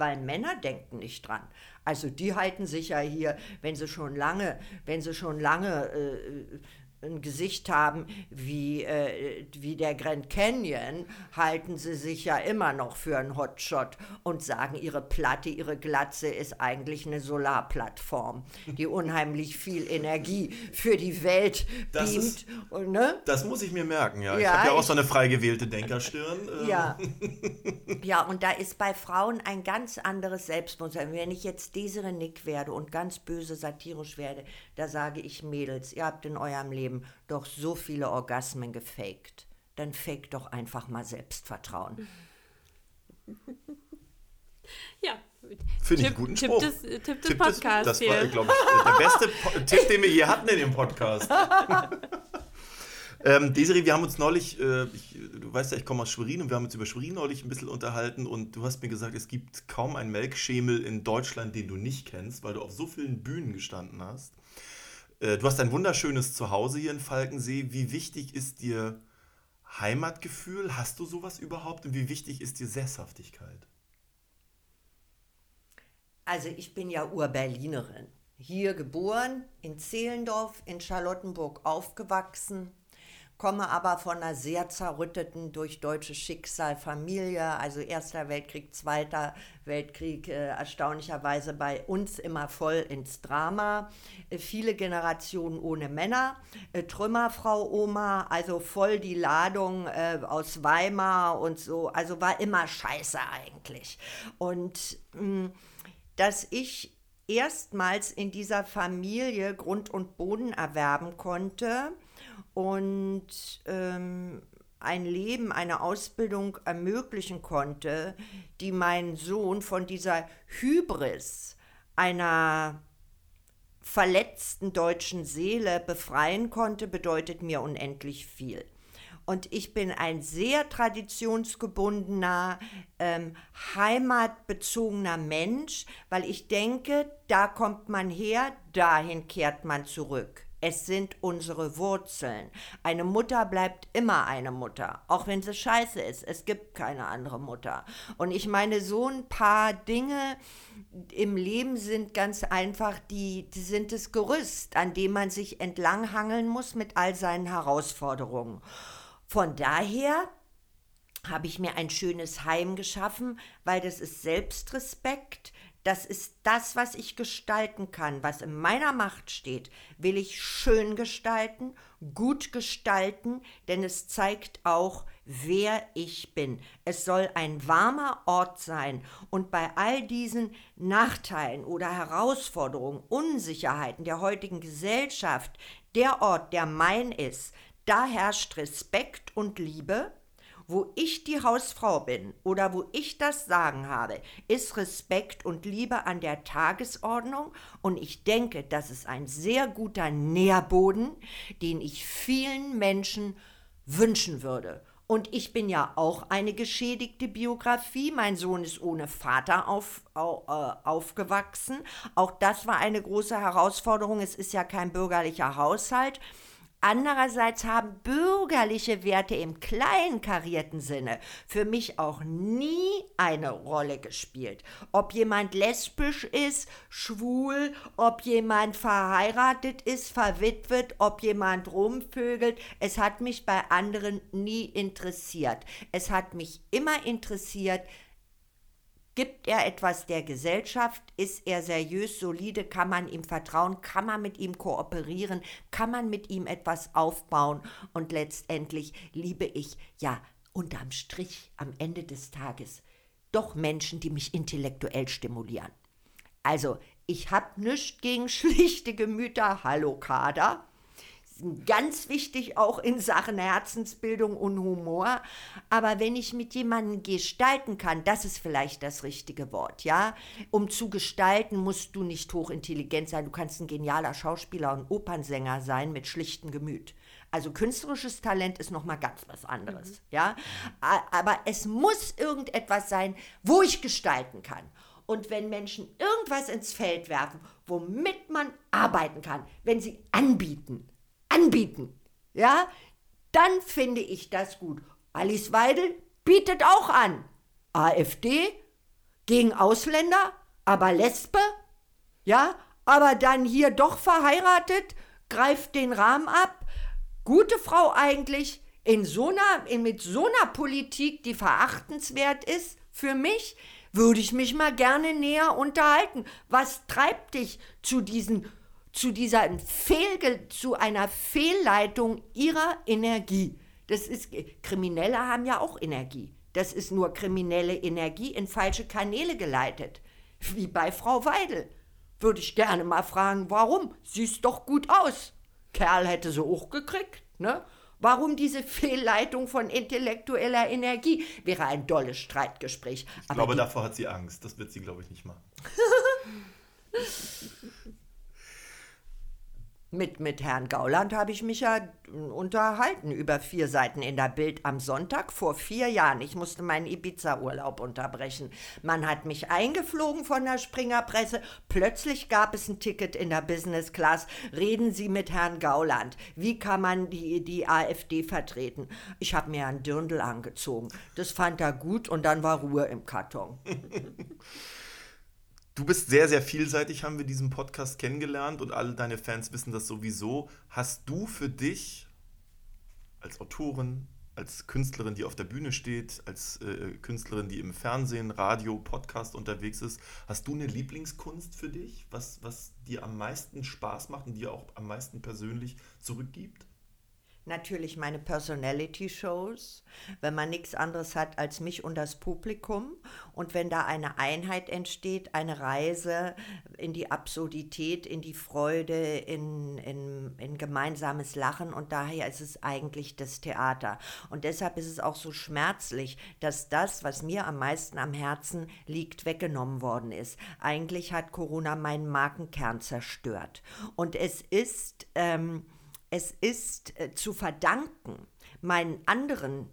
Weil Männer denken nicht dran. Also die halten sich ja hier, wenn sie schon lange, wenn sie schon lange äh, ein Gesicht haben wie, äh, wie der Grand Canyon, halten sie sich ja immer noch für einen Hotshot und sagen, ihre Platte, ihre Glatze ist eigentlich eine Solarplattform, die (laughs) unheimlich viel Energie für die Welt Das beamt. ist- Und, ne? Das muss ich mir merken, ja. ich Ja, habe ja auch ich- so eine frei gewählte Denkerstirn. ähm, Ja. (laughs) ja, und da ist bei Frauen ein ganz anderes Selbstbewusstsein. Wenn ich jetzt Desiree Nick werde und ganz böse satirisch werde, da sage ich Mädels, ihr habt in eurem Leben doch so viele Orgasmen gefaked. Dann fake doch einfach mal Selbstvertrauen. Ja. Finde ich Tipp- einen guten Tipp Spruch. des, äh, Tipp des Tipp des- Podcasts Das hier. war, glaube ich, der beste Po- (laughs) Tipp, den wir je hatten in dem Podcast. (laughs) ähm, Desiree, wir haben uns neulich, äh, ich, du weißt ja, ich komme aus Schwerin und wir haben uns über Schwerin neulich ein bisschen unterhalten und du hast mir gesagt, es gibt kaum einen Melkschemel in Deutschland, den du nicht kennst, weil du auf so vielen Bühnen gestanden hast. Äh, du hast ein wunderschönes Zuhause hier in Falkensee. Wie wichtig ist dir Heimatgefühl? Hast du sowas überhaupt? Und wie wichtig ist dir Sesshaftigkeit? Also ich bin ja Urberlinerin. Hier geboren, in Zehlendorf, in Charlottenburg aufgewachsen, komme aber von einer sehr zerrütteten durch deutsches Schicksal Familie, also Erster Weltkrieg, Zweiter Weltkrieg, äh, erstaunlicherweise bei uns immer voll ins Drama. Äh, viele Generationen ohne Männer, äh, Trümmerfrau Oma, also voll die Ladung äh, aus Weimar und so, also war immer scheiße eigentlich. Und mh, dass ich erstmals in dieser Familie Grund und Boden erwerben konnte und ähm, ein Leben, eine Ausbildung ermöglichen konnte, die meinen Sohn von dieser Hybris einer verletzten deutschen Seele befreien konnte, bedeutet mir unendlich viel. Und ich bin ein sehr traditionsgebundener, ähm, heimatbezogener Mensch, weil ich denke, da kommt man her, dahin kehrt man zurück. Es sind unsere Wurzeln. Eine Mutter bleibt immer eine Mutter, auch wenn sie scheiße ist. Es gibt keine andere Mutter. Und ich meine, so ein paar Dinge im Leben sind ganz einfach, die, die sind das Gerüst, an dem man sich entlanghangeln muss mit all seinen Herausforderungen. Von daher habe ich mir ein schönes Heim geschaffen, weil das ist Selbstrespekt. Das ist das, was ich gestalten kann, was in meiner Macht steht, will ich schön gestalten, gut gestalten, denn es zeigt auch, wer ich bin. Es soll ein warmer Ort sein. Und bei all diesen Nachteilen oder Herausforderungen, Unsicherheiten der heutigen Gesellschaft, der Ort, der mein ist, da herrscht Respekt und Liebe wo ich die Hausfrau bin oder wo ich das Sagen habe, ist Respekt und Liebe an der Tagesordnung und ich denke, das ist ein sehr guter Nährboden, den ich vielen Menschen wünschen würde. Und ich bin ja auch eine geschädigte Biografie. Mein Sohn ist ohne Vater auf, au, äh, aufgewachsen. Auch das war eine große Herausforderung. Es ist ja kein bürgerlicher Haushalt. Andererseits haben bürgerliche Werte im kleinen karierten Sinne für mich auch nie eine Rolle gespielt. Ob jemand lesbisch ist, schwul, ob jemand verheiratet ist, verwitwet, ob jemand rumvögelt, es hat mich bei anderen nie interessiert. Es hat mich immer interessiert, Gibt er etwas der Gesellschaft? Ist er seriös, solide? Kann man ihm vertrauen? Kann man mit ihm kooperieren? Kann man mit ihm etwas aufbauen? Und letztendlich liebe ich, ja, unterm Strich am Ende des Tages doch Menschen, die mich intellektuell stimulieren. Also, ich habe nichts gegen (laughs) schlichte Gemüter. Hallo, Kader ganz wichtig auch in Sachen Herzensbildung und Humor. Aber wenn ich mit jemandem gestalten kann, das ist vielleicht das richtige Wort, ja. Um zu gestalten musst du nicht hochintelligent sein. Du kannst ein genialer Schauspieler und Opernsänger sein mit schlichtem Gemüt. Also künstlerisches Talent ist noch mal ganz was anderes, mhm. ja. Aber es muss irgendetwas sein, wo ich gestalten kann. Und wenn Menschen irgendwas ins Feld werfen, womit man arbeiten kann, wenn sie anbieten, anbieten, ja, dann finde ich das gut. Alice Weidel bietet auch an. AfD gegen Ausländer, aber Lesbe, ja, aber dann hier doch verheiratet, greift den Rahmen ab. Gute Frau eigentlich, in so einer, in, mit so einer Politik, die verachtenswert ist für mich, würde ich mich mal gerne näher unterhalten. Was treibt dich zu diesen zu dieser Fehl, zu einer Fehlleitung ihrer Energie. Das ist, Kriminelle haben ja auch Energie. Das ist nur kriminelle Energie in falsche Kanäle geleitet. Wie bei Frau Weidel. Würde ich gerne mal fragen, warum? Siehst doch gut aus. Kerl hätte sie auch gekriegt, ne? Warum diese Fehlleitung von intellektueller Energie? Wäre ein dolles Streitgespräch. Ich Aber glaube, davor hat sie Angst. Das wird sie, glaube ich, nicht machen. (laughs) Mit, mit Herrn Gauland habe ich mich ja unterhalten über vier Seiten in der Bild am Sonntag vor vier Jahren. Ich musste meinen Ibiza-Urlaub unterbrechen. Man hat mich eingeflogen von der Springerpresse. Plötzlich gab es ein Ticket in der Business Class. Reden Sie mit Herrn Gauland. Wie kann man die, die AfD vertreten? Ich habe mir ein Dirndl angezogen. Das fand er gut und dann war Ruhe im Karton. (laughs) Du bist sehr, sehr vielseitig, haben wir diesen Podcast kennengelernt und alle deine Fans wissen das sowieso. Hast du für dich als Autorin, als Künstlerin, die auf der Bühne steht, als äh, Künstlerin, die im Fernsehen, Radio, Podcast unterwegs ist, hast du eine Lieblingskunst für dich, was, was dir am meisten Spaß macht und dir auch am meisten persönlich zurückgibt? Natürlich meine Personality-Shows, wenn man nichts anderes hat als mich und das Publikum. Und wenn da eine Einheit entsteht, eine Reise in die Absurdität, in die Freude, in, in, in gemeinsames Lachen. Und daher ist es eigentlich das Theater. Und deshalb ist es auch so schmerzlich, dass das, was mir am meisten am Herzen liegt, weggenommen worden ist. Eigentlich hat Corona meinen Markenkern zerstört. Und es ist... Ähm, es ist äh, zu verdanken meinen anderen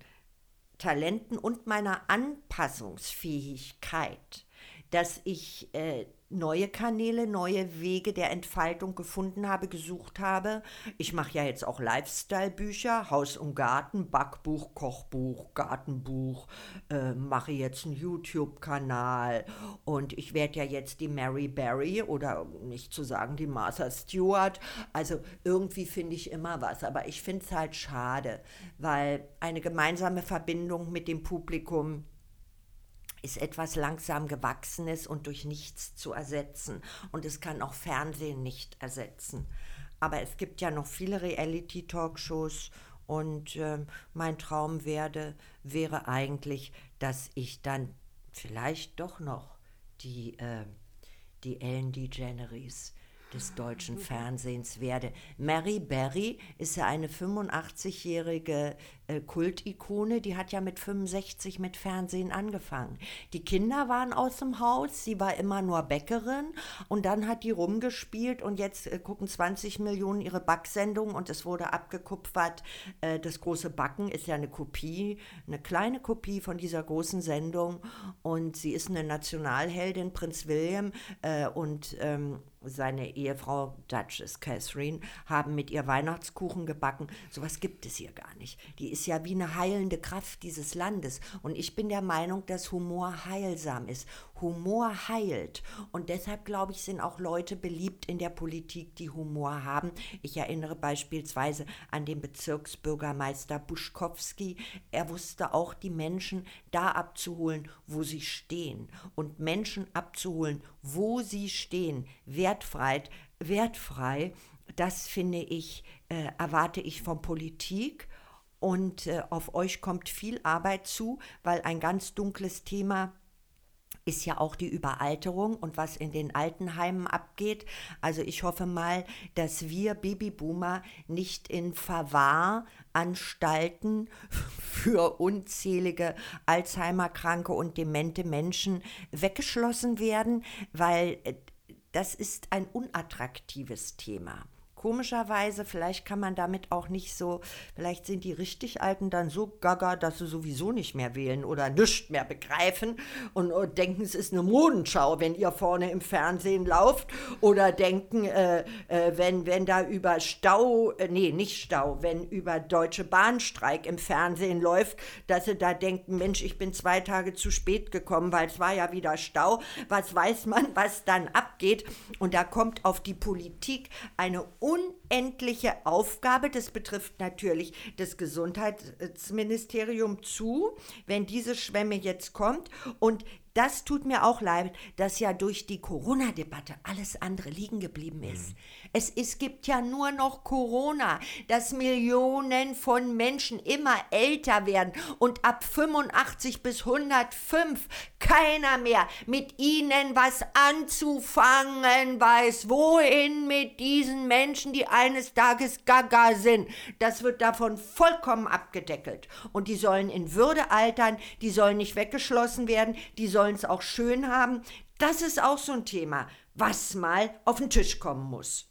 Talenten und meiner Anpassungsfähigkeit, dass ich äh, neue Kanäle, neue Wege der Entfaltung gefunden habe, gesucht habe. Ich mache ja jetzt auch Lifestyle-Bücher, Haus und Garten, Backbuch, Kochbuch, Gartenbuch, äh, mache jetzt einen YouTube-Kanal und ich werde ja jetzt die Mary Berry oder nicht zu sagen die Martha Stewart. Also irgendwie finde ich immer was, aber ich finde es halt schade, weil eine gemeinsame Verbindung mit dem Publikum ist etwas langsam gewachsenes und durch nichts zu ersetzen. Und es kann auch Fernsehen nicht ersetzen. Aber es gibt ja noch viele Reality-Talkshows und äh, mein Traum werde, wäre eigentlich, dass ich dann vielleicht doch noch die, äh, die Ellen DeGeneres des deutschen Fernsehens werde. Mary Berry ist ja eine 85-jährige äh, Kultikone, die hat ja mit 65 mit Fernsehen angefangen. Die Kinder waren aus dem Haus, sie war immer nur Bäckerin und dann hat die rumgespielt und jetzt äh, gucken 20 Millionen ihre Backsendung und es wurde abgekupfert. Äh, das große Backen ist ja eine Kopie, eine kleine Kopie von dieser großen Sendung und sie ist eine Nationalheldin, Prinz William äh, und ähm, seine Ehefrau Duchess Catherine haben mit ihr Weihnachtskuchen gebacken. Sowas gibt es hier gar nicht. Die ist ja wie eine heilende Kraft dieses Landes. Und ich bin der Meinung, dass Humor heilsam ist. Humor heilt. Und deshalb, glaube ich, sind auch Leute beliebt in der Politik, die Humor haben. Ich erinnere beispielsweise an den Bezirksbürgermeister Buschkowski. Er wusste auch, die Menschen da abzuholen, wo sie stehen. Und Menschen abzuholen, wo sie stehen, wertfrei, wertfrei das finde ich, äh, erwarte ich von Politik. Und äh, auf euch kommt viel Arbeit zu, weil ein ganz dunkles Thema ist ja auch die Überalterung und was in den Altenheimen abgeht. Also ich hoffe mal, dass wir Babyboomer nicht in Verwahranstalten (laughs) für unzählige Alzheimer-kranke und demente Menschen weggeschlossen werden, weil äh, das ist ein unattraktives Thema. Komischerweise, vielleicht kann man damit auch nicht so, vielleicht sind die richtig Alten dann so gaga, dass sie sowieso nicht mehr wählen oder nichts mehr begreifen und, und, denken, es ist eine Modenschau, wenn ihr vorne im Fernsehen lauft oder denken, äh, äh, wenn, wenn da über Stau, äh, nee, nicht Stau, wenn über Deutsche Bahnstreik im Fernsehen läuft, dass sie da denken, Mensch, ich bin zwei Tage zu spät gekommen, weil es war ja wieder Stau. Was weiß man, was dann abgeht? Und da kommt auf die Politik eine und unendliche Aufgabe. Das betrifft natürlich das Gesundheitsministerium zu, wenn diese Schwemme jetzt kommt. Und das tut mir auch leid, dass ja durch die Corona-Debatte alles andere liegen geblieben ist. Mhm. Es, es gibt ja nur noch Corona, dass Millionen von Menschen immer älter werden und ab 85 bis 105 keiner mehr mit ihnen was anzufangen weiß. Wohin mit diesen Menschen, die eines Tages gaga sind? Das wird davon vollkommen abgedeckelt. Und die sollen in Würde altern, die sollen nicht weggeschlossen werden, die sollen es auch schön haben. Das ist auch so ein Thema, was mal auf den Tisch kommen muss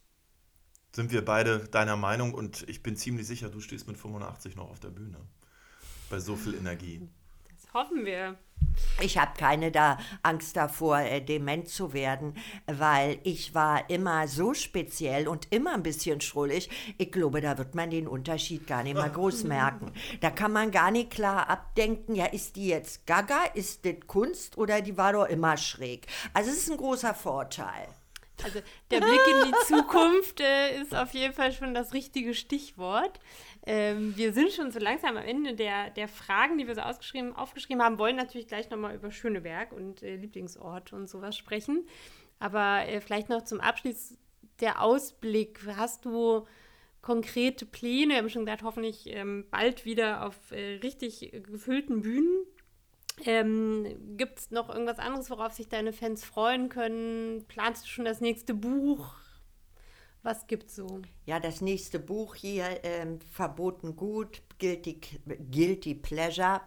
sind wir beide deiner Meinung und ich bin ziemlich sicher, du stehst mit 85 noch auf der Bühne. Bei so viel Energie. Hoffen wir. Ich habe keine da Angst davor, äh, dement zu werden, weil ich war immer so speziell und immer ein bisschen schrullig. Ich glaube, da wird man den Unterschied gar nicht mal groß (laughs) merken. Da kann man gar nicht klar abdenken, ja, ist die jetzt gaga, ist das Kunst oder die war doch immer schräg. Also es ist ein großer Vorteil. Also der Blick in die Zukunft äh, ist auf jeden Fall schon das richtige Stichwort. Ähm, wir sind schon so langsam am Ende der, der Fragen, die wir so ausgeschrieben, aufgeschrieben haben, wollen natürlich gleich nochmal über Schöneberg und äh, Lieblingsort und sowas sprechen. Aber äh, vielleicht noch zum Abschluss der Ausblick. Hast du konkrete Pläne? Wir haben schon gesagt, hoffentlich ähm, bald wieder auf äh, richtig gefüllten Bühnen. Ähm, Gibt es noch irgendwas anderes, worauf sich deine Fans freuen können? Planst du schon das nächste Buch? Was gibt's so? Ja, das nächste Buch hier, ähm, Verboten Gut, Guilty, Guilty Pleasure.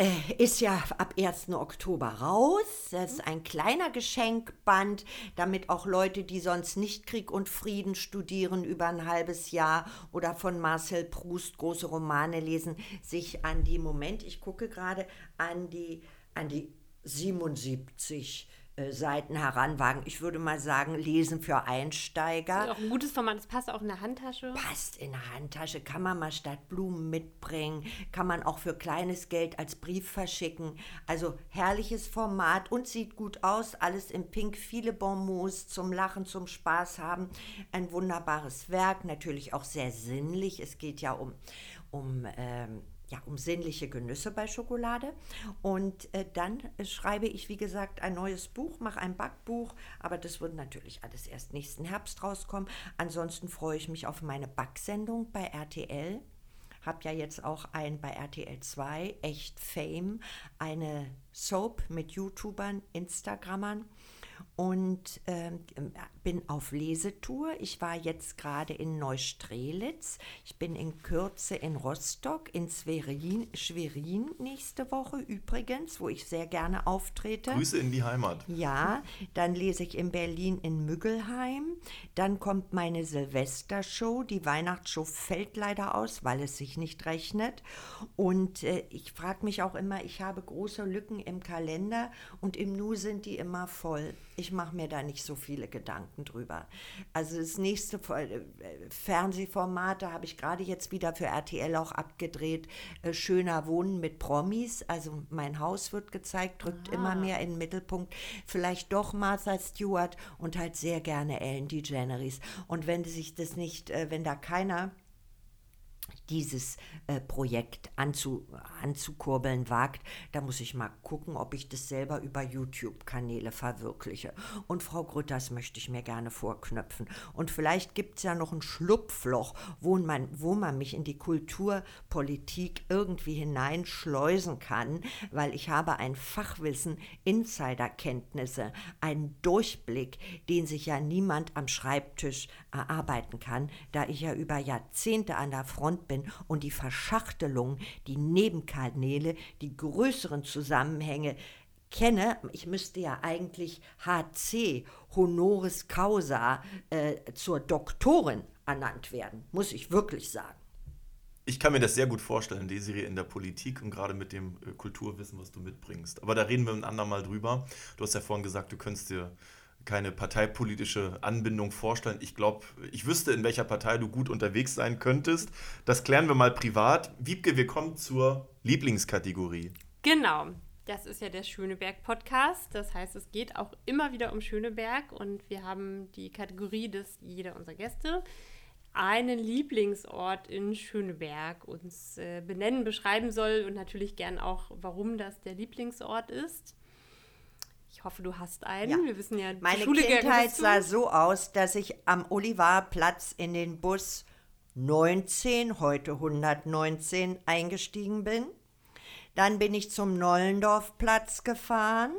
Äh, ist ja ab 1. Oktober raus. Das ist ein kleiner Geschenkband, damit auch Leute, die sonst nicht Krieg und Frieden studieren über ein halbes Jahr oder von Marcel Proust große Romane lesen, sich an die Moment, ich gucke gerade, an die, an die 77 äh, Seiten heranwagen. Ich würde mal sagen, lesen für Einsteiger. Das ist auch ein gutes Format, das passt auch in der Handtasche. Passt in der Handtasche, kann man mal statt Blumen mitbringen, kann man auch für kleines Geld als Brief verschicken. Also herrliches Format und sieht gut aus, alles in Pink, viele Bonbons zum Lachen, zum Spaß haben. Ein wunderbares Werk, natürlich auch sehr sinnlich. Es geht ja um, um ähm, ja, um sinnliche Genüsse bei Schokolade. Und äh, dann schreibe ich, wie gesagt, ein neues Buch, mache ein Backbuch, aber das wird natürlich alles erst nächsten Herbst rauskommen. Ansonsten freue ich mich auf meine Backsendung bei RTL. Habe ja jetzt auch ein bei RTL 2, echt Fame, eine Soap mit YouTubern, Instagrammern. Und ähm, bin auf Lesetour. Ich war jetzt gerade in Neustrelitz. Ich bin in Kürze in Rostock, in Schwerin, Schwerin nächste Woche übrigens, wo ich sehr gerne auftrete. Grüße in die Heimat. Ja, dann lese ich in Berlin in Müggelheim. Dann kommt meine Silvestershow. Die Weihnachtsshow fällt leider aus, weil es sich nicht rechnet. Und äh, ich frage mich auch immer, ich habe große Lücken im Kalender und im Nu sind die immer voll. Ich mache mir da nicht so viele Gedanken drüber. Also das nächste äh, Fernsehformat, da habe ich gerade jetzt wieder für RTL auch abgedreht, äh, Schöner Wohnen mit Promis. Also mein Haus wird gezeigt, drückt Aha. immer mehr in den Mittelpunkt. Vielleicht doch Martha Stewart und halt sehr gerne Ellen DeGeneres. Und wenn sich das nicht, äh, wenn da keiner dieses äh, Projekt anzu, anzukurbeln wagt, da muss ich mal gucken, ob ich das selber über YouTube-Kanäle verwirkliche. Und Frau Grütters möchte ich mir gerne vorknöpfen. Und vielleicht gibt es ja noch ein Schlupfloch, wo man, wo man mich in die Kulturpolitik irgendwie hineinschleusen kann, weil ich habe ein Fachwissen, Insiderkenntnisse, einen Durchblick, den sich ja niemand am Schreibtisch erarbeiten kann, da ich ja über Jahrzehnte an der Front bin und die Verschachtelung, die Nebenkanäle, die größeren Zusammenhänge kenne. Ich müsste ja eigentlich HC, Honoris Causa, äh, zur Doktorin ernannt werden, muss ich wirklich sagen. Ich kann mir das sehr gut vorstellen, Desiree, in der Politik und gerade mit dem äh, Kulturwissen, was du mitbringst. Aber da reden wir ein andermal drüber. Du hast ja vorhin gesagt, du könntest dir keine parteipolitische Anbindung vorstellen. Ich glaube, ich wüsste, in welcher Partei du gut unterwegs sein könntest. Das klären wir mal privat. Wiebke, wir kommen zur Lieblingskategorie. Genau. Das ist ja der Schöneberg-Podcast. Das heißt, es geht auch immer wieder um Schöneberg und wir haben die Kategorie, dass jeder unserer Gäste einen Lieblingsort in Schöneberg uns äh, benennen, beschreiben soll und natürlich gern auch, warum das der Lieblingsort ist. Ich hoffe, du hast einen. Ja. Wir wissen ja, meine Schule Kindheit sah so aus, dass ich am Olivarplatz in den Bus 19, heute 119, eingestiegen bin. Dann bin ich zum Nollendorfplatz gefahren.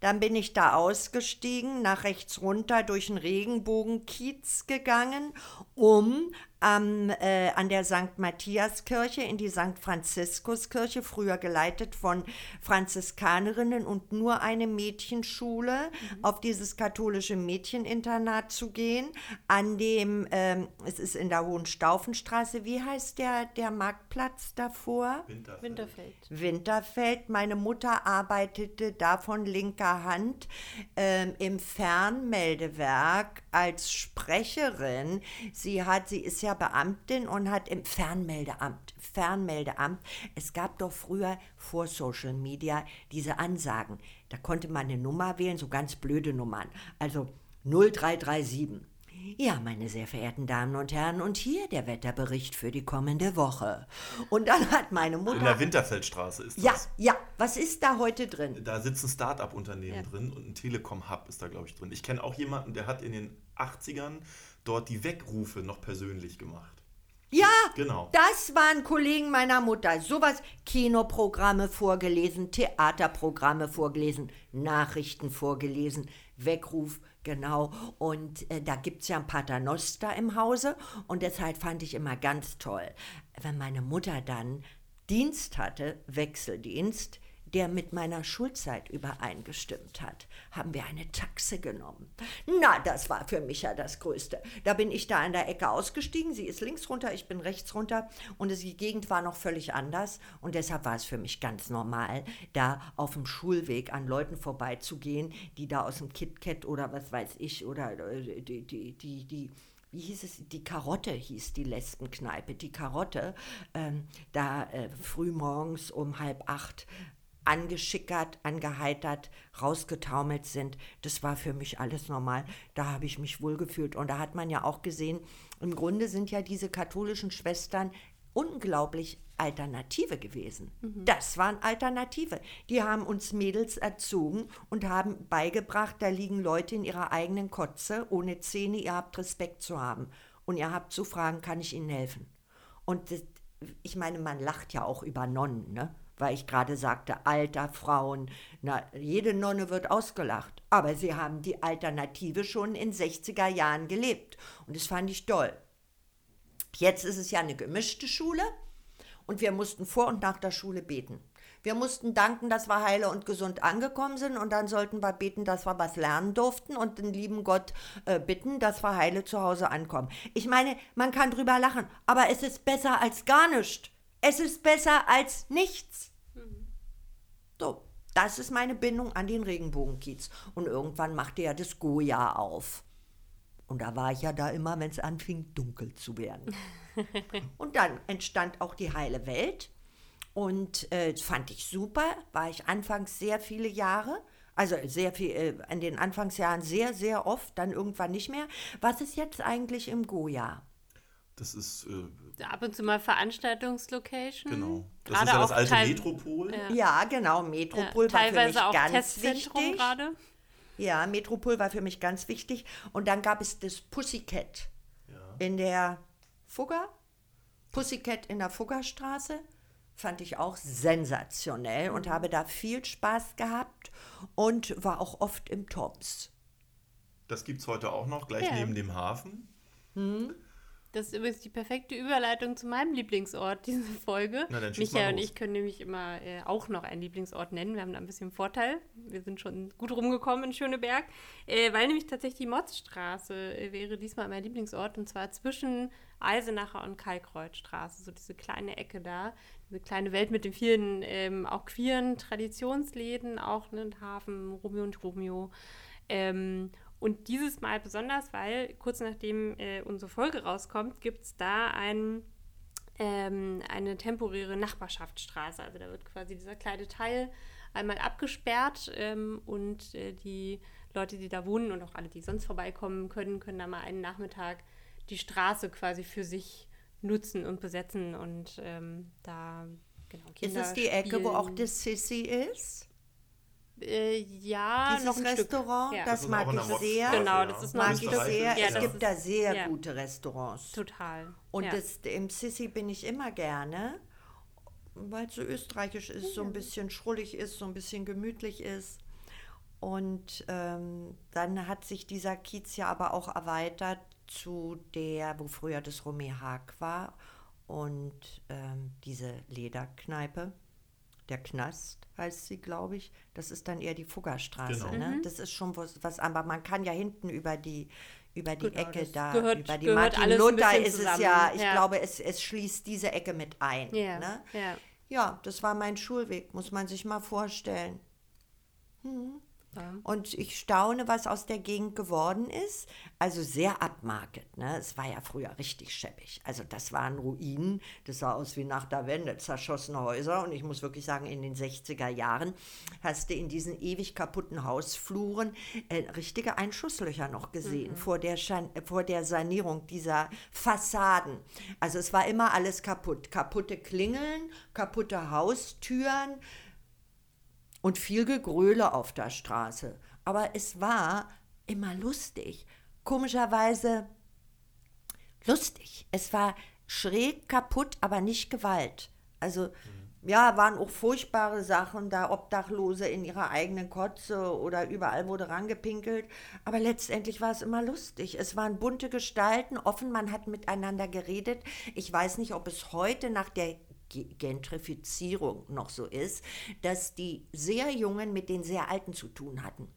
Dann bin ich da ausgestiegen, nach rechts runter durch den Regenbogenkiez gegangen, um am, äh, an der St. Matthiaskirche in die St. Franziskuskirche, früher geleitet von Franziskanerinnen und nur eine Mädchenschule, mhm. auf dieses katholische Mädcheninternat zu gehen. An dem, ähm, es ist in der Hohenstaufenstraße, wie heißt der, der Marktplatz davor? Winterfeld. Winterfeld. Winterfeld. Meine Mutter arbeitete da von linker Hand ähm, im Fernmeldewerk als Sprecherin. Sie hat, sie ist ja Beamtin und hat im Fernmeldeamt, Fernmeldeamt, es gab doch früher vor Social Media diese Ansagen. Da konnte man eine Nummer wählen, so ganz blöde Nummern. Also 0337. Ja, meine sehr verehrten Damen und Herren, und hier der Wetterbericht für die kommende Woche. Und dann hat meine Mutter. In der Winterfeldstraße ist das. Ja, ja. Was ist da heute drin? Da sitzt ein Start-up-Unternehmen ja. drin und ein Telekom-Hub ist da, glaube ich, drin. Ich kenne auch jemanden, der hat in den 80ern dort die Weckrufe noch persönlich gemacht. Ja, genau. das waren Kollegen meiner Mutter. Sowas, Kinoprogramme vorgelesen, Theaterprogramme vorgelesen, Nachrichten vorgelesen, Weckruf, genau. Und äh, da gibt es ja ein Paternoster im Hause und deshalb fand ich immer ganz toll, wenn meine Mutter dann Dienst hatte, Wechseldienst, der mit meiner Schulzeit übereingestimmt hat, haben wir eine Taxe genommen. Na, das war für mich ja das Größte. Da bin ich da an der Ecke ausgestiegen, sie ist links runter, ich bin rechts runter. Und die Gegend war noch völlig anders. Und deshalb war es für mich ganz normal, da auf dem Schulweg an Leuten vorbeizugehen, die da aus dem KitKat oder was weiß ich oder äh, die, die, die, die wie hieß es, die Karotte hieß die Lesbenkneipe, die Karotte, ähm, da äh, früh morgens um halb acht angeschickert, angeheitert, rausgetaumelt sind. Das war für mich alles normal. Da habe ich mich wohlgefühlt. Und da hat man ja auch gesehen, im Grunde sind ja diese katholischen Schwestern unglaublich Alternative gewesen. Mhm. Das waren Alternative. Die haben uns Mädels erzogen und haben beigebracht, da liegen Leute in ihrer eigenen Kotze, ohne Zähne, ihr habt Respekt zu haben. Und ihr habt zu fragen, kann ich Ihnen helfen? Und das, ich meine, man lacht ja auch über Nonnen, ne? Weil ich gerade sagte, Alter, Frauen, na, jede Nonne wird ausgelacht. Aber sie haben die Alternative schon in 60er Jahren gelebt. Und das fand ich toll. Jetzt ist es ja eine gemischte Schule und wir mussten vor und nach der Schule beten. Wir mussten danken, dass wir heile und gesund angekommen sind und dann sollten wir beten, dass wir was lernen durften und den lieben Gott äh, bitten, dass wir heile zu Hause ankommen. Ich meine, man kann drüber lachen, aber es ist besser als gar nichts. Es ist besser als nichts. So, das ist meine Bindung an den Regenbogenkiez. Und irgendwann machte ja das Goja auf. Und da war ich ja da immer, wenn es anfing, dunkel zu werden. (laughs) und dann entstand auch die heile Welt. Und äh, fand ich super. War ich anfangs sehr viele Jahre. Also sehr viel, äh, in den Anfangsjahren sehr, sehr oft, dann irgendwann nicht mehr. Was ist jetzt eigentlich im Goja? Das ist äh, Ab und zu mal Veranstaltungslocation. genau. Das Gerade ist ja das auch alte teil- Metropol. Ja. Ja, genau. Metropol Ja, war für mich teilweise auch ganz Testzentrum wichtig. gerade. Ja, Metropol war für mich ganz wichtig. Und dann gab es das Pussycat Ja. in der Fugger. Pussycat in der Fuggerstraße. Fand ich auch sensationell und habe da viel Spaß gehabt und war auch oft im Tops. Das gibt es heute auch noch, gleich Ja. neben dem Hafen. Das ist übrigens die perfekte Überleitung zu meinem Lieblingsort, (laughs) diese Folge. Na, Michael und ich können nämlich immer äh, auch noch einen Lieblingsort nennen. Wir haben da ein bisschen Vorteil. Wir sind schon gut rumgekommen in Schöneberg. Äh, weil nämlich tatsächlich die Motzstraße äh, wäre diesmal mein Lieblingsort. Und zwar zwischen Eisenacher und Kalkreuzstraße. So diese kleine Ecke da. Diese kleine Welt mit den vielen ähm, auch queeren Traditionsläden. Auch ne, Hafen, Romeo und Romeo. Ähm, und dieses Mal besonders, weil kurz nachdem äh, unsere Folge rauskommt, gibt es da ein, ähm, eine temporäre Nachbarschaftsstraße. Also da wird quasi dieser kleine Teil einmal abgesperrt ähm, und äh, die Leute, die da wohnen und auch alle, die sonst vorbeikommen können, können da mal einen Nachmittag die Straße quasi für sich nutzen und besetzen und ähm, da genau Ist Kinder es die Ecke, wo auch das Sissy ist? Äh, ja, Dieses noch ein Restaurant, Stück. Ja. das, ist mag ich sehr. Genau, das ist Mag ich sehr. Ja, es das gibt ist- da sehr ja. gute Restaurants. Total. Und ja. das, im Sissi bin ich immer gerne, weil es so österreichisch ist, so ein bisschen schrullig ist, so ein bisschen gemütlich ist. Und ähm, dann hat sich dieser Kiez ja aber auch erweitert zu der, wo früher das Romé Haag war und ähm, diese Lederkneipe. Der Knast heißt sie, glaube ich. Das ist dann eher die Fuggerstraße. Genau. Ne? Das ist schon was, was, aber man kann ja hinten über die, über die Genau, Ecke da, gehört- über die Martin Luther ist es zusammen. ja, ich Ja. glaube, es, es schließt diese Ecke mit ein. Ja, Ne? ja. ja, das war mein Schulweg, muss man sich mal vorstellen. Ja. Und ich staune, was aus der Gegend geworden ist. Also sehr upmarket. Ne? Es war ja früher richtig scheppig. Also das waren Ruinen. Das sah aus wie nach der Wende, zerschossene Häuser. Und ich muss wirklich sagen, in den 60er Jahren hast du in diesen ewig kaputten Hausfluren äh, richtige Einschusslöcher noch gesehen vor, der Schan äh, vor der Sanierung dieser Fassaden. Also es war immer alles kaputt. Kaputte Klingeln, kaputte Haustüren, und viel Gegröle auf der Straße. Aber es war immer lustig. Komischerweise lustig. Es war schräg kaputt, aber nicht Gewalt. Also, ja, waren auch furchtbare Sachen, da Obdachlose in ihrer eigenen Kotze oder überall wurde rangepinkelt. Aber letztendlich war es immer lustig. Es waren bunte Gestalten, offen, man hat miteinander geredet. Ich weiß nicht, ob es heute nach der Gentrifizierung noch so ist, dass die sehr Jungen mit den sehr Alten zu tun hatten.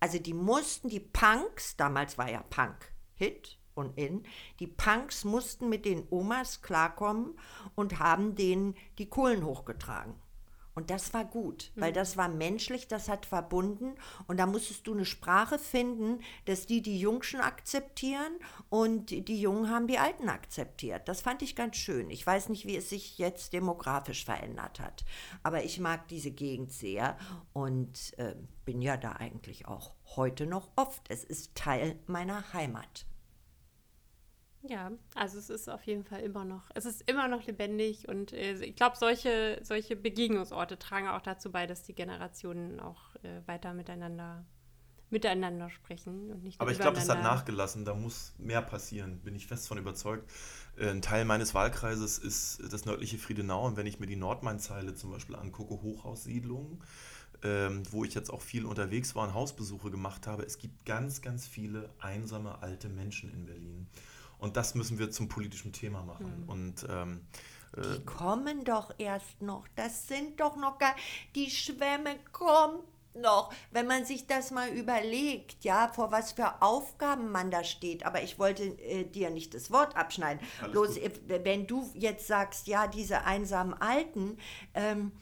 Also die mussten, die Punks, damals war ja Punk Hit und in, die Punks mussten mit den Omas klarkommen und haben denen die Kohlen hochgetragen. Und das war gut, weil das war menschlich, das hat verbunden. Und da musstest du eine Sprache finden, dass die die Jungschen akzeptieren und die Jungen haben die Alten akzeptiert. Das fand ich ganz schön. Ich weiß nicht, wie es sich jetzt demografisch verändert hat. Aber ich mag diese Gegend sehr und äh, bin ja da eigentlich auch heute noch oft. Es ist Teil meiner Heimat. Ja, also es ist auf jeden Fall immer noch, es ist immer noch lebendig und äh, ich glaube, solche, solche Begegnungsorte tragen auch dazu bei, dass die Generationen auch äh, weiter miteinander miteinander sprechen und nicht Aber ich glaube, das hat nachgelassen. Da muss mehr passieren, bin ich fest von überzeugt. Äh, ein Teil meines Wahlkreises ist das nördliche Friedenau. Und wenn ich mir die Nordmain-Zeile zum Beispiel angucke, Hochhaussiedlungen, ähm, wo ich jetzt auch viel unterwegs war und Hausbesuche gemacht habe, es gibt ganz, ganz viele einsame alte Menschen in Berlin. Und das müssen wir zum politischen Thema machen. Mhm. Und ähm, äh, die kommen doch erst noch. Das sind doch noch gar. Die Schwämme kommen noch, wenn man sich das mal überlegt, ja, vor was für Aufgaben man da steht. Aber ich wollte äh, dir nicht das Wort abschneiden. Alles Bloß, äh, wenn du jetzt sagst, ja, diese einsamen Alten, ähm,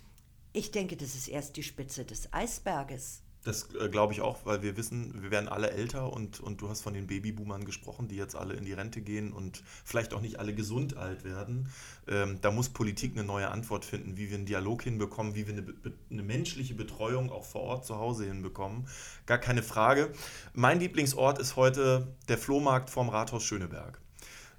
ich denke, das ist erst die Spitze des Eisberges. Das äh, glaube ich auch, weil wir wissen, wir werden alle älter und, und du hast von den Babyboomern gesprochen, die jetzt alle in die Rente gehen und vielleicht auch nicht alle gesund alt werden. Ähm, da muss Politik eine neue Antwort finden, wie wir einen Dialog hinbekommen, wie wir eine, eine menschliche Betreuung auch vor Ort zu Hause hinbekommen. Gar keine Frage. Mein Lieblingsort ist heute der Flohmarkt vorm Rathaus Schöneberg.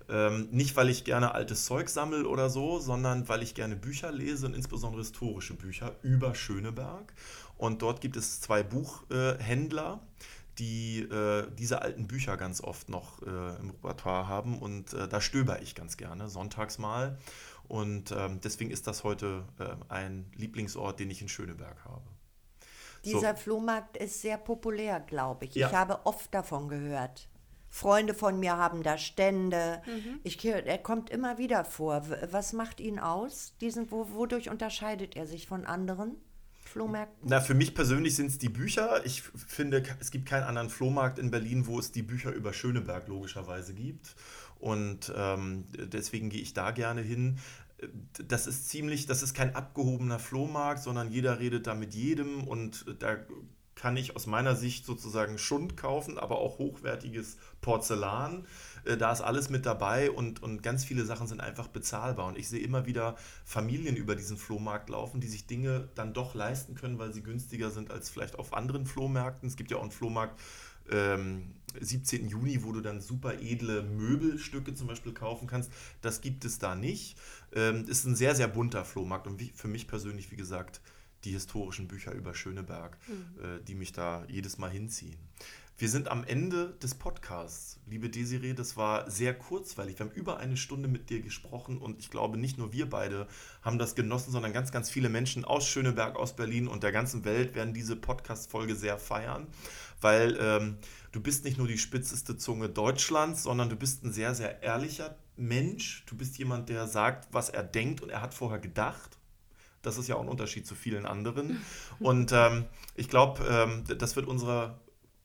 Ähm, nicht, weil ich gerne altes Zeug sammle oder so, sondern weil ich gerne Bücher lese und insbesondere historische Bücher über Schöneberg. Und dort gibt es zwei Buchhändler, die äh, diese alten Bücher ganz oft noch äh, im Repertoire haben. Und äh, da stöber ich ganz gerne, sonntags mal. Und ähm, deswegen ist das heute äh, ein Lieblingsort, den ich in Schöneberg habe. Dieser so. Flohmarkt ist sehr populär, glaube ich. Ja. Ich habe oft davon gehört. Freunde von mir haben da Stände. Mhm. Ich, er kommt immer wieder vor. Was macht ihn aus? Diesen, wodurch unterscheidet er sich von anderen? Flohmärkten? Na, für mich persönlich sind es die Bücher. Ich finde, es gibt keinen anderen Flohmarkt in Berlin, wo es die Bücher über Schöneberg logischerweise gibt. Und ähm, deswegen gehe ich da gerne hin. Das ist ziemlich, das ist kein abgehobener Flohmarkt, sondern jeder redet da mit jedem und da kann ich aus meiner Sicht sozusagen Schund kaufen, aber auch hochwertiges Porzellan. Äh, da ist alles mit dabei und, und ganz viele Sachen sind einfach bezahlbar. Und ich sehe immer wieder Familien über diesen Flohmarkt laufen, die sich Dinge dann doch leisten können, weil sie günstiger sind als vielleicht auf anderen Flohmärkten. Es gibt ja auch einen Flohmarkt ähm, 17. Juni, wo du dann super edle Möbelstücke zum Beispiel kaufen kannst. Das gibt es da nicht. Ähm, ist ein sehr, sehr bunter Flohmarkt und für mich persönlich, wie gesagt, die historischen Bücher über Schöneberg, mhm. äh, die mich da jedes Mal hinziehen. Wir sind am Ende des Podcasts. Liebe Desiree, das war sehr kurzweilig. Wir haben über eine Stunde mit dir gesprochen und ich glaube, nicht nur wir beide haben das genossen, sondern ganz, ganz viele Menschen aus Schöneberg, aus Berlin und der ganzen Welt werden diese Podcast-Folge sehr feiern, weil ähm, du bist nicht nur die spitzeste Zunge Deutschlands, sondern du bist ein sehr, sehr ehrlicher Mensch. Du bist jemand, der sagt, was er denkt und er hat vorher gedacht. Das ist ja auch ein Unterschied zu vielen anderen. (laughs) Und ähm, ich glaube, ähm, das wird unsere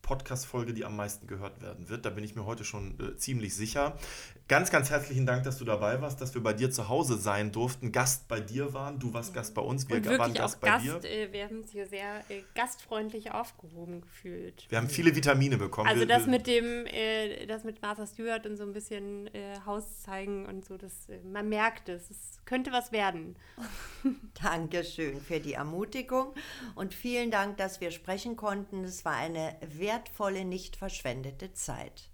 Podcast-Folge, die am meisten gehört werden wird. Da bin ich mir heute schon äh, ziemlich sicher. Ganz, ganz herzlichen Dank, dass du dabei warst, dass wir bei dir zu Hause sein durften, Gast bei dir waren. Du warst Gast bei uns, wir Und waren Gast bei Gast, dir. Äh, wir haben uns hier sehr äh, gastfreundlich aufgehoben gefühlt. Wir haben viele Vitamine bekommen. Also wir, das mit dem, äh, das mit Martha Stewart und so ein bisschen äh, Haus zeigen und so, das, äh, man merkt es, es könnte was werden. (laughs) Dankeschön für die Ermutigung und vielen Dank, dass wir sprechen konnten. Es war eine wertvolle, nicht verschwendete Zeit.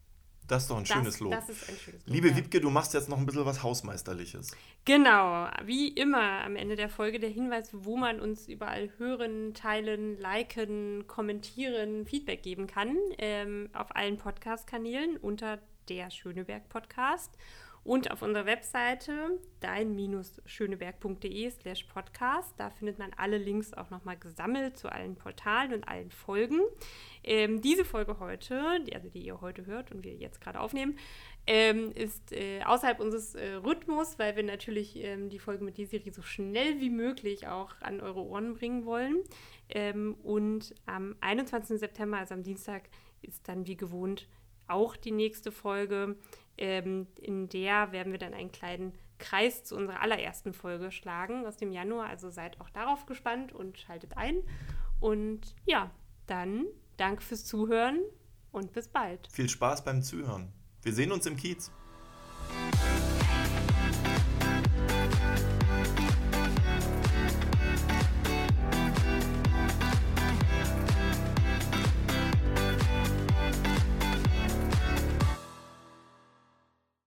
Das ist doch ein das, schönes Lob. Das ist ein schönes Lob. Liebe ja. Wiebke, du machst jetzt noch ein bisschen was Hausmeisterliches. Genau, wie immer am Ende der Folge der Hinweis, wo man uns überall hören, teilen, liken, kommentieren, Feedback geben kann. Ähm, auf allen Podcast-Kanälen unter der Schöneberg Podcast. Und auf unserer Webseite dein-schöneberg.de slash podcast. Da findet man alle Links auch nochmal gesammelt zu allen Portalen und allen Folgen. Ähm, diese Folge heute, die, also die ihr heute hört und wir jetzt gerade aufnehmen, ähm, ist äh, außerhalb unseres äh, Rhythmus, weil wir natürlich ähm, die Folge mit Desiree so schnell wie möglich auch an eure Ohren bringen wollen. Ähm, und am 21. September, also am Dienstag, ist dann wie gewohnt auch die nächste Folge. Ähm, in der werden wir dann einen kleinen Kreis zu unserer allerersten Folge schlagen aus dem Januar. Also seid auch darauf gespannt und schaltet ein. Und ja, dann danke fürs Zuhören und bis bald. Viel Spaß beim Zuhören. Wir sehen uns im Kiez.